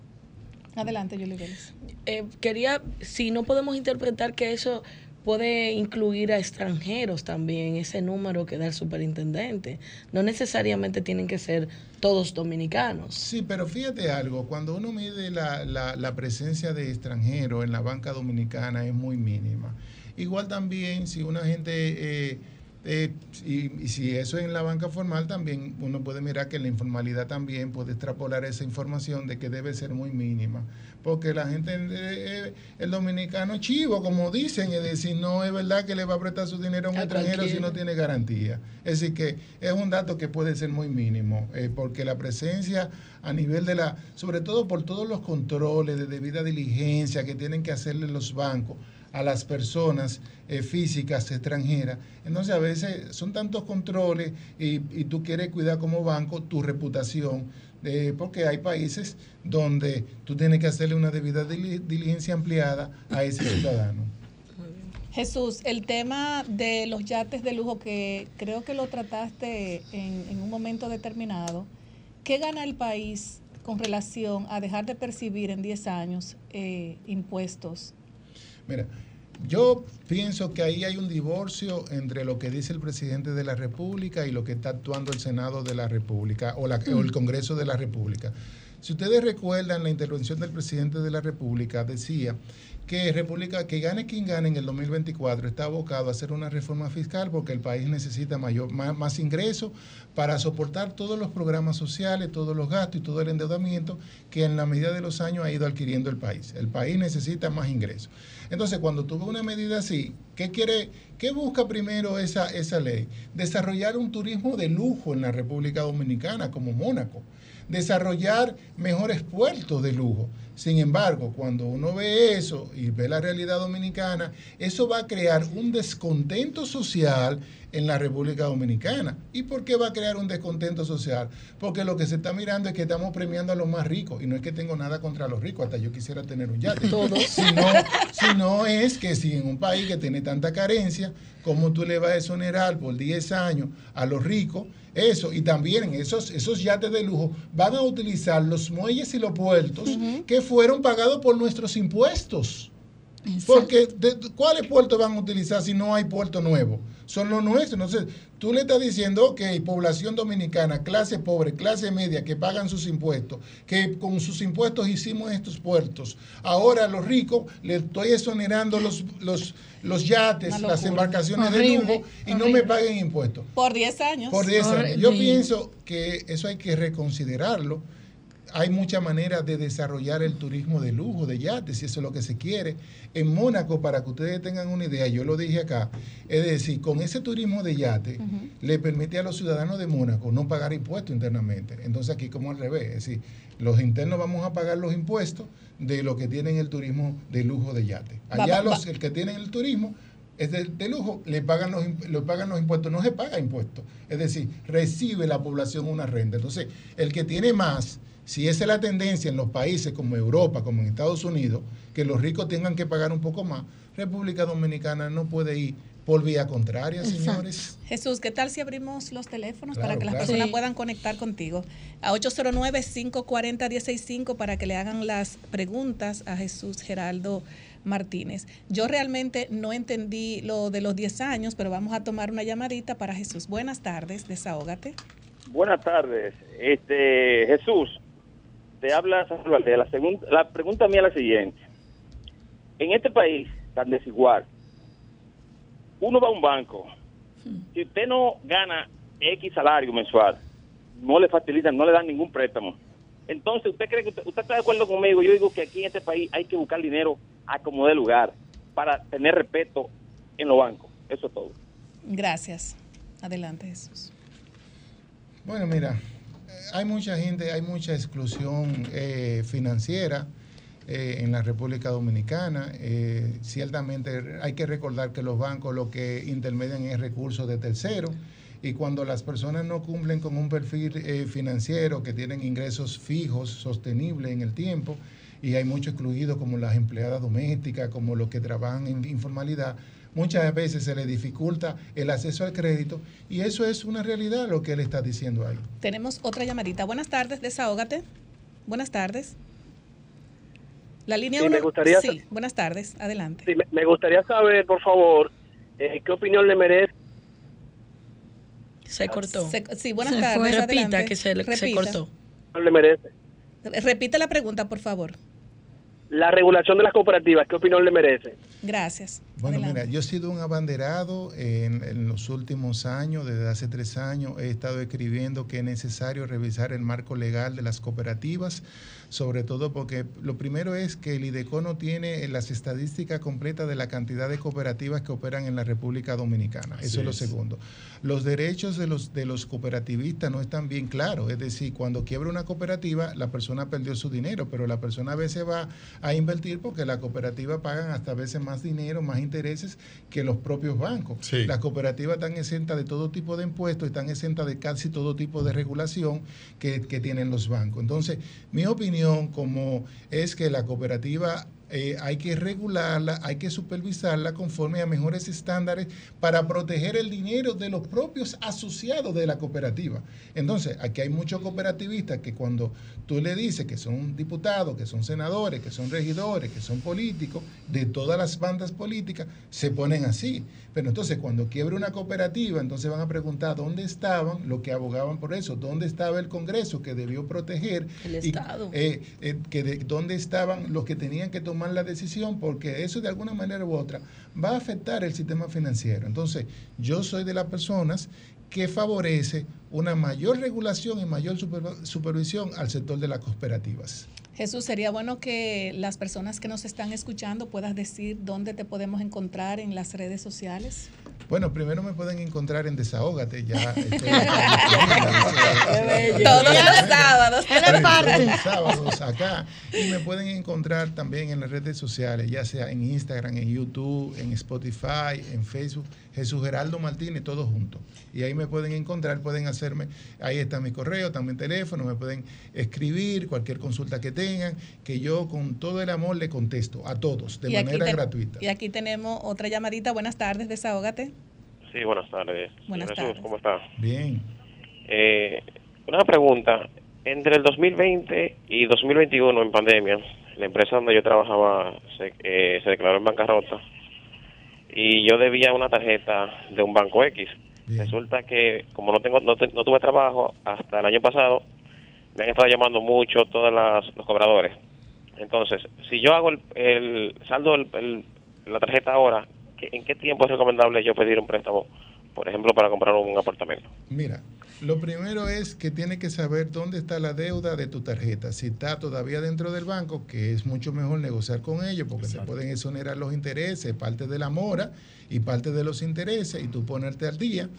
Speaker 1: Adelante, Julie Vélez.
Speaker 2: Eh, quería, si no podemos interpretar que eso puede incluir a extranjeros también, ese número que da el superintendente. No necesariamente tienen que ser todos dominicanos.
Speaker 15: Sí, pero fíjate algo, cuando uno mide la, la, la presencia de extranjeros en la banca dominicana es muy mínima. Igual también si una gente... Eh, eh, y, y si eso es en la banca formal, también uno puede mirar que la informalidad también puede extrapolar esa información de que debe ser muy mínima. Porque la gente, eh, eh, el dominicano es chivo, como dicen, es decir, no es verdad que le va a prestar su dinero a un
Speaker 2: A
Speaker 15: extranjero si no tiene garantía. Es decir, que es un dato que puede ser muy mínimo, eh, porque la presencia a nivel de la, sobre todo por todos los controles de debida diligencia que tienen que hacerle los bancos a las personas eh, físicas extranjeras. Entonces a veces son tantos controles y, y tú quieres cuidar como banco tu reputación, eh, porque hay países donde tú tienes que hacerle una debida dili- diligencia ampliada a ese ciudadano.
Speaker 1: Jesús, el tema de los yates de lujo que creo que lo trataste en, en un momento determinado, ¿qué gana el país con relación a dejar de percibir en 10 años eh, impuestos?
Speaker 15: Mira, yo pienso que ahí hay un divorcio entre lo que dice el presidente de la República y lo que está actuando el Senado de la República o, la- o el Congreso de la República. Si ustedes recuerdan la intervención del presidente de la República, decía que República, que gane quien gane en el 2024, está abocado a hacer una reforma fiscal porque el país necesita mayor, más, más ingresos para soportar todos los programas sociales, todos los gastos y todo el endeudamiento que en la medida de los años ha ido adquiriendo el país. El país necesita más ingresos. Entonces, cuando tuvo una medida así, ¿qué quiere, qué busca primero esa, esa ley? Desarrollar un turismo de lujo en la República Dominicana, como Mónaco. Desarrollar mejores puertos de lujo. Sin embargo, cuando uno ve eso y ve la realidad dominicana, eso va a crear un descontento social en la República Dominicana. ¿Y por qué va a crear un descontento social? Porque lo que se está mirando es que estamos premiando a los más ricos. Y no es que tengo nada contra los ricos, hasta yo quisiera tener un yate.
Speaker 2: Todos.
Speaker 15: Sino, sino es que si en un país que tiene tanta carencia, ¿cómo tú le vas a exonerar por 10 años a los ricos? Eso, y también esos, esos yates de lujo van a utilizar los muelles y los puertos que fueron pagados por nuestros impuestos. Porque de- ¿cuáles puertos van a utilizar si no hay puerto nuevo? Son los nuestros. Entonces, tú le estás diciendo, ok, población dominicana, clase pobre, clase media, que pagan sus impuestos, que con sus impuestos hicimos estos puertos. Ahora a los ricos le estoy exonerando los, los, los yates, las embarcaciones de lujo y no me paguen impuestos.
Speaker 1: Por 10 años.
Speaker 15: Por 10 años. Yo pienso que eso hay que reconsiderarlo. Hay muchas maneras de desarrollar el turismo de lujo, de yates, si eso es lo que se quiere. En Mónaco, para que ustedes tengan una idea, yo lo dije acá, es decir, con ese turismo de yate le permite a los ciudadanos de Mónaco no pagar impuestos internamente. Entonces aquí como al revés, es decir, los internos vamos a pagar los impuestos de lo que tienen el turismo de lujo de yate.
Speaker 1: Va-
Speaker 15: Allá
Speaker 1: va-
Speaker 15: los el que tienen el turismo es de, de lujo, le pagan, los, le pagan los impuestos, no se paga impuestos. Es decir, recibe la población una renta. Entonces, el que tiene más, si esa es la tendencia en los países como Europa, como en Estados Unidos, que los ricos tengan que pagar un poco más, República Dominicana no puede ir por vía contraria, señores.
Speaker 1: Jesús, ¿qué tal si abrimos los teléfonos
Speaker 15: Claro,
Speaker 1: para que las
Speaker 15: claro.
Speaker 1: personas
Speaker 15: Sí.
Speaker 1: puedan conectar contigo? A 809-540-165 para que le hagan las preguntas a Jesús Geraldo Martínez. Yo realmente no entendí lo de los 10 años, pero vamos a tomar una llamadita para Jesús. Buenas tardes, desahógate.
Speaker 12: Buenas tardes. Este, Jesús, te habla. La, segun- la pregunta mía es la siguiente. En este país tan desigual, uno va a un banco, si usted no gana X salario mensual, no le facilitan, no le dan ningún préstamo. Entonces, ¿usted cree que usted, usted está de acuerdo conmigo? Yo digo que aquí en este país hay que buscar dinero a como de lugar para tener respeto en los bancos. Eso es todo.
Speaker 1: Gracias. Adelante, Jesús.
Speaker 15: Bueno, mira, hay mucha gente, hay mucha exclusión eh, financiera eh, en la República Dominicana. Eh, ciertamente hay que recordar que los bancos lo que intermedian es recursos de terceros y cuando las personas no cumplen con un perfil eh, financiero que tienen ingresos fijos, sostenibles en el tiempo, y hay muchos excluidos como las empleadas domésticas, como los que trabajan en informalidad, muchas veces se les dificulta el acceso al crédito y eso es una realidad lo que él está diciendo ahí.
Speaker 1: Tenemos otra llamadita. Buenas tardes, desahógate. Buenas tardes. La línea
Speaker 16: Sí,
Speaker 1: 1.
Speaker 16: me gustaría
Speaker 1: Sí, buenas tardes. Adelante.
Speaker 16: Sí, me, gustaría saber, por favor, eh, qué opinión le merece.
Speaker 2: Se cortó.
Speaker 1: Se- sí, buenas
Speaker 2: Se
Speaker 1: tardes.
Speaker 2: fue. Repita,
Speaker 1: adelante.
Speaker 2: que se
Speaker 1: Repita.
Speaker 2: cortó.
Speaker 16: le merece?
Speaker 1: Repite la pregunta, por favor.
Speaker 16: La regulación de las cooperativas, ¿qué opinión le merece?
Speaker 1: Gracias.
Speaker 15: Bueno, mira, yo he sido un abanderado en, en los últimos años, desde hace tres años, he estado escribiendo que es necesario revisar el marco legal de las cooperativas, sobre todo porque lo primero es que el IDECO no tiene las estadísticas completas de la cantidad de cooperativas que operan en la República Dominicana. Eso es lo segundo. Los derechos de los, de los cooperativistas no están bien claros, es decir, cuando quiebra una cooperativa, la persona perdió su dinero, pero la persona a veces va a invertir porque la cooperativa pagan hasta a veces más dinero, más intereses que los propios bancos. Las cooperativas están exentas de todo tipo de impuestos, están exentas de casi todo tipo de regulación que, que tienen los bancos. Entonces, mi opinión como es que la cooperativa eh, hay que regularla, hay que supervisarla conforme a mejores estándares para proteger el dinero de los propios asociados de la cooperativa. Entonces, aquí hay muchos cooperativistas que cuando tú le dices que son diputados, que son senadores, que son regidores, que son políticos, de todas las bandas políticas, se ponen así. Pero entonces cuando quiebre una cooperativa, entonces van a preguntar dónde estaban los que abogaban por eso, dónde estaba el Congreso que debió proteger,
Speaker 2: El
Speaker 15: y,
Speaker 2: Estado.
Speaker 15: eh, eh, que de- dónde estaban los que tenían que tomar la decisión, porque eso de alguna manera u otra va a afectar el sistema financiero. Entonces, yo soy de las personas que favorece una mayor regulación y mayor superv- supervisión al sector de las cooperativas.
Speaker 1: Jesús, sería bueno que las personas que nos están escuchando puedas decir dónde te podemos encontrar en las redes sociales.
Speaker 15: Bueno, primero me pueden encontrar en Desahógate, ya estoy
Speaker 1: bello. Todos los sábados.
Speaker 7: Parte.
Speaker 15: Los sábados acá. Y me pueden encontrar también en las redes sociales, ya sea en Instagram, en YouTube, en Spotify, en Facebook, Jesús Geraldo Martínez, todos juntos. Y ahí me pueden encontrar, pueden hacerme, ahí está mi correo, también teléfono, me pueden escribir cualquier consulta que tengan, que yo con todo el amor le contesto a todos, de
Speaker 1: Y
Speaker 15: manera
Speaker 1: te-
Speaker 15: gratuita.
Speaker 1: Y aquí tenemos otra llamadita. Buenas tardes, desahógate.
Speaker 12: Sí, buenas tardes.
Speaker 1: Buenas
Speaker 12: Jesús,
Speaker 1: tardes.
Speaker 12: ¿cómo está?
Speaker 15: Bien.
Speaker 12: Eh, una pregunta. Entre el 2020 y 2021 en pandemia, la empresa donde yo trabajaba se, eh, se declaró en bancarrota y yo debía una tarjeta de un banco X. Resulta que como no tengo no, te- no tuve trabajo hasta el año pasado, me han estado llamando mucho todos las- los cobradores. Entonces, si yo hago el, el saldo el, el- la tarjeta ahora, ¿qué- ¿en qué tiempo es recomendable yo pedir un préstamo, por ejemplo, para comprar un apartamento?
Speaker 15: Mira, lo primero es que tienes que saber dónde está la deuda de tu tarjeta. Si está todavía dentro del banco, que es mucho mejor negociar con ellos porque se pueden exonerar los intereses, parte de la mora y parte de los intereses y tú ponerte al día.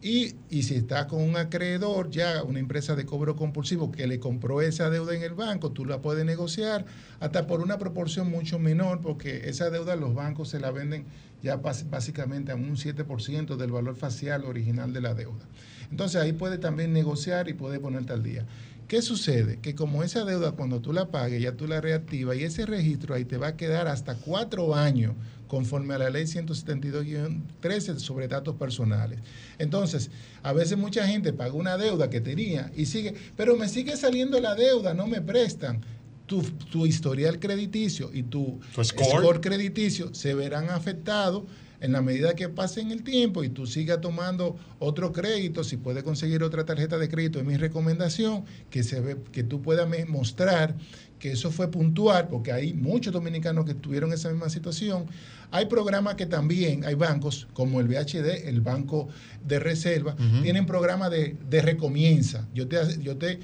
Speaker 15: Y, y si está con un acreedor, ya una empresa de cobro compulsivo que le compró esa deuda en el banco, tú la puedes negociar hasta por una proporción mucho menor, porque esa deuda los bancos se la venden ya básicamente a un 7% del valor facial original de la deuda. Entonces ahí puede también negociar y puede ponerte al día. ¿Qué sucede? Que como esa deuda cuando tú la pagues ya tú la reactivas y ese registro ahí te va a quedar hasta cuatro años conforme a la ley 172-13 sobre datos personales. Entonces, a veces mucha gente paga una deuda que tenía y sigue, pero me sigue saliendo la deuda, no me prestan. Tu, tu historial crediticio y tu,
Speaker 5: Tu score.
Speaker 15: score crediticio se verán afectados en la medida que pase en el tiempo y tú sigas tomando otro crédito, si puedes conseguir otra tarjeta de crédito, es mi recomendación, que, se ve, que tú puedas mostrar que eso fue puntual, porque hay muchos dominicanos que tuvieron esa misma situación. Hay programas que también, hay bancos como el BHD, el Banco de Reserva, tienen programas de, de recomienza. Yo te, yo te,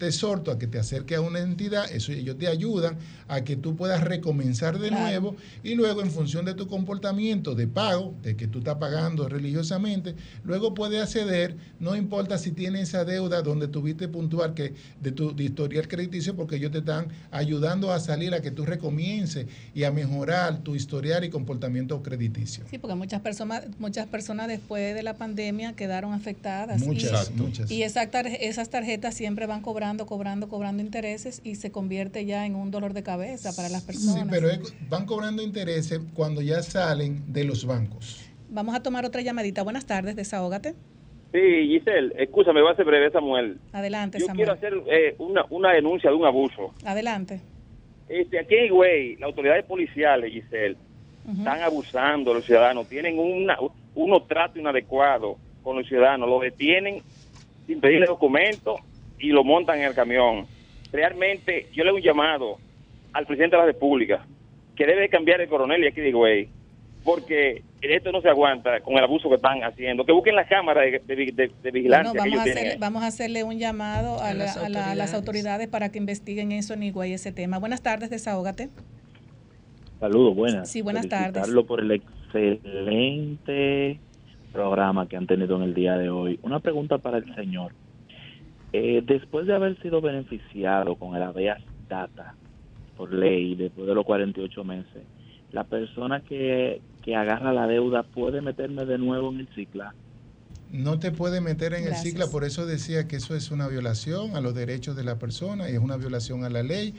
Speaker 15: exhorto a que te acerques a una entidad, eso ellos te ayudan a que tú puedas recomenzar de
Speaker 5: Claro.
Speaker 15: nuevo y luego en función de tu comportamiento de pago, de que tú estás pagando religiosamente, luego puedes acceder, no importa si tienes esa deuda donde tuviste puntual que de tu de historial crediticio, porque ellos te están ayudando a salir a que tú recomiences y a mejorar tu historial y comportamiento crediticio.
Speaker 1: Sí, porque muchas personas, muchas personas después de la pandemia quedaron afectadas.
Speaker 15: Muchas,
Speaker 1: y,
Speaker 15: muchas.
Speaker 1: Y esas, tar- esas tarjetas siempre van cobrando, cobrando, cobrando intereses y se convierte ya en un dolor de cabeza para las personas.
Speaker 15: Sí, pero es- van cobrando intereses cuando ya salen de los bancos.
Speaker 1: Vamos a tomar otra llamadita. Buenas tardes, desahógate.
Speaker 17: Sí, Giselle, escúchame, va a ser breve, Samuel.
Speaker 1: Adelante,
Speaker 17: Yo
Speaker 1: Samuel.
Speaker 17: quiero hacer eh, una, una denuncia de un abuso.
Speaker 1: Adelante.
Speaker 12: Este, aquí en Higüey, las autoridades policiales, Giselle, están abusando de los ciudadanos, tienen una, unos tratos inadecuados con los ciudadanos, los detienen sin pedirle documentos y lo montan en el camión. Realmente, yo le doy un llamado al presidente de la República que debe cambiar el coronel y aquí de Higüey, porque esto no se aguanta con el abuso que están haciendo. Que busquen las cámaras de, de- de- de vigilancia
Speaker 1: Bueno,
Speaker 12: que
Speaker 1: vamos,
Speaker 12: ellos
Speaker 1: a
Speaker 12: tienen.
Speaker 1: hacerle, vamos a hacerle un llamado a,
Speaker 2: A
Speaker 1: la-
Speaker 2: las
Speaker 1: a la- a las
Speaker 2: autoridades.
Speaker 1: autoridades para que investiguen eso en Higüey, ese tema. Buenas tardes, desahógate.
Speaker 18: Saludos, buenas.
Speaker 1: Sí, buenas tardes.
Speaker 18: Por el excelente programa que han tenido en el día de hoy. Una pregunta para el señor. Eh, después de haber sido beneficiado con el habeas data por ley, después de los 48 meses, la persona que, que agarra la deuda puede meterme de nuevo en el cicla.
Speaker 15: No te puede meter en
Speaker 18: Gracias.
Speaker 15: el cicla, por eso decía que eso es una violación a los derechos de la persona y es una violación a la ley.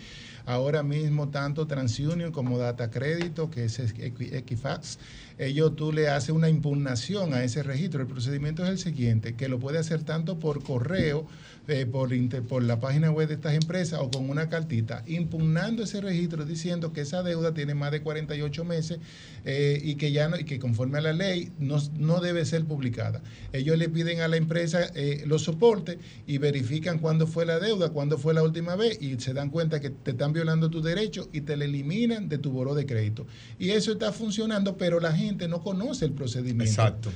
Speaker 15: Ahora mismo, tanto TransUnion como Data Crédito, que es Equi- Equifax, ellos tú le haces una impugnación a ese registro. El procedimiento es el siguiente, que lo puede hacer tanto por correo, eh, por, por la página web de estas empresas o con una cartita, impugnando ese registro diciendo que esa deuda tiene más de 48 meses eh, y que ya no, y que conforme a la ley no, no debe ser publicada. Ellos le piden a la empresa eh, los soportes y verifican cuándo fue la deuda, cuándo fue la última vez y se dan cuenta que te están violando tus derechos y te la eliminan de tu buro de crédito. Y eso está funcionando, pero la gente no conoce el procedimiento.
Speaker 5: Exacto.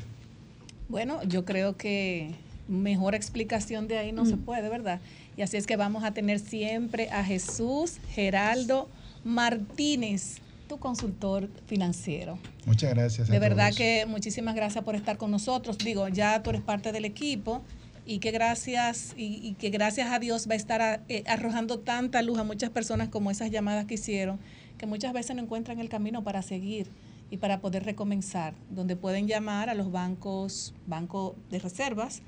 Speaker 1: Bueno, yo creo que mejor explicación de ahí no se puede, ¿verdad? Y así es que vamos a tener siempre a Jesús Geraldo Martínez, tu consultor financiero.
Speaker 15: Muchas gracias. a
Speaker 1: De verdad
Speaker 15: todos.
Speaker 1: que muchísimas gracias por estar con nosotros. Digo, ya tú eres parte del equipo y que gracias y, y que gracias a Dios va a estar a- eh, arrojando tanta luz a muchas personas como esas llamadas que hicieron, que muchas veces no encuentran el camino para seguir y para poder recomenzar, donde pueden llamar a los bancos, Banco de Reservas,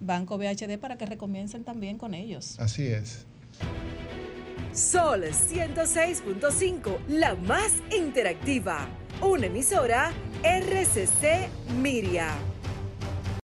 Speaker 1: Banco BHD, para que recomiencen también con ellos.
Speaker 15: Así es.
Speaker 10: Sol 106.5, la más interactiva. Una emisora RCC Miria.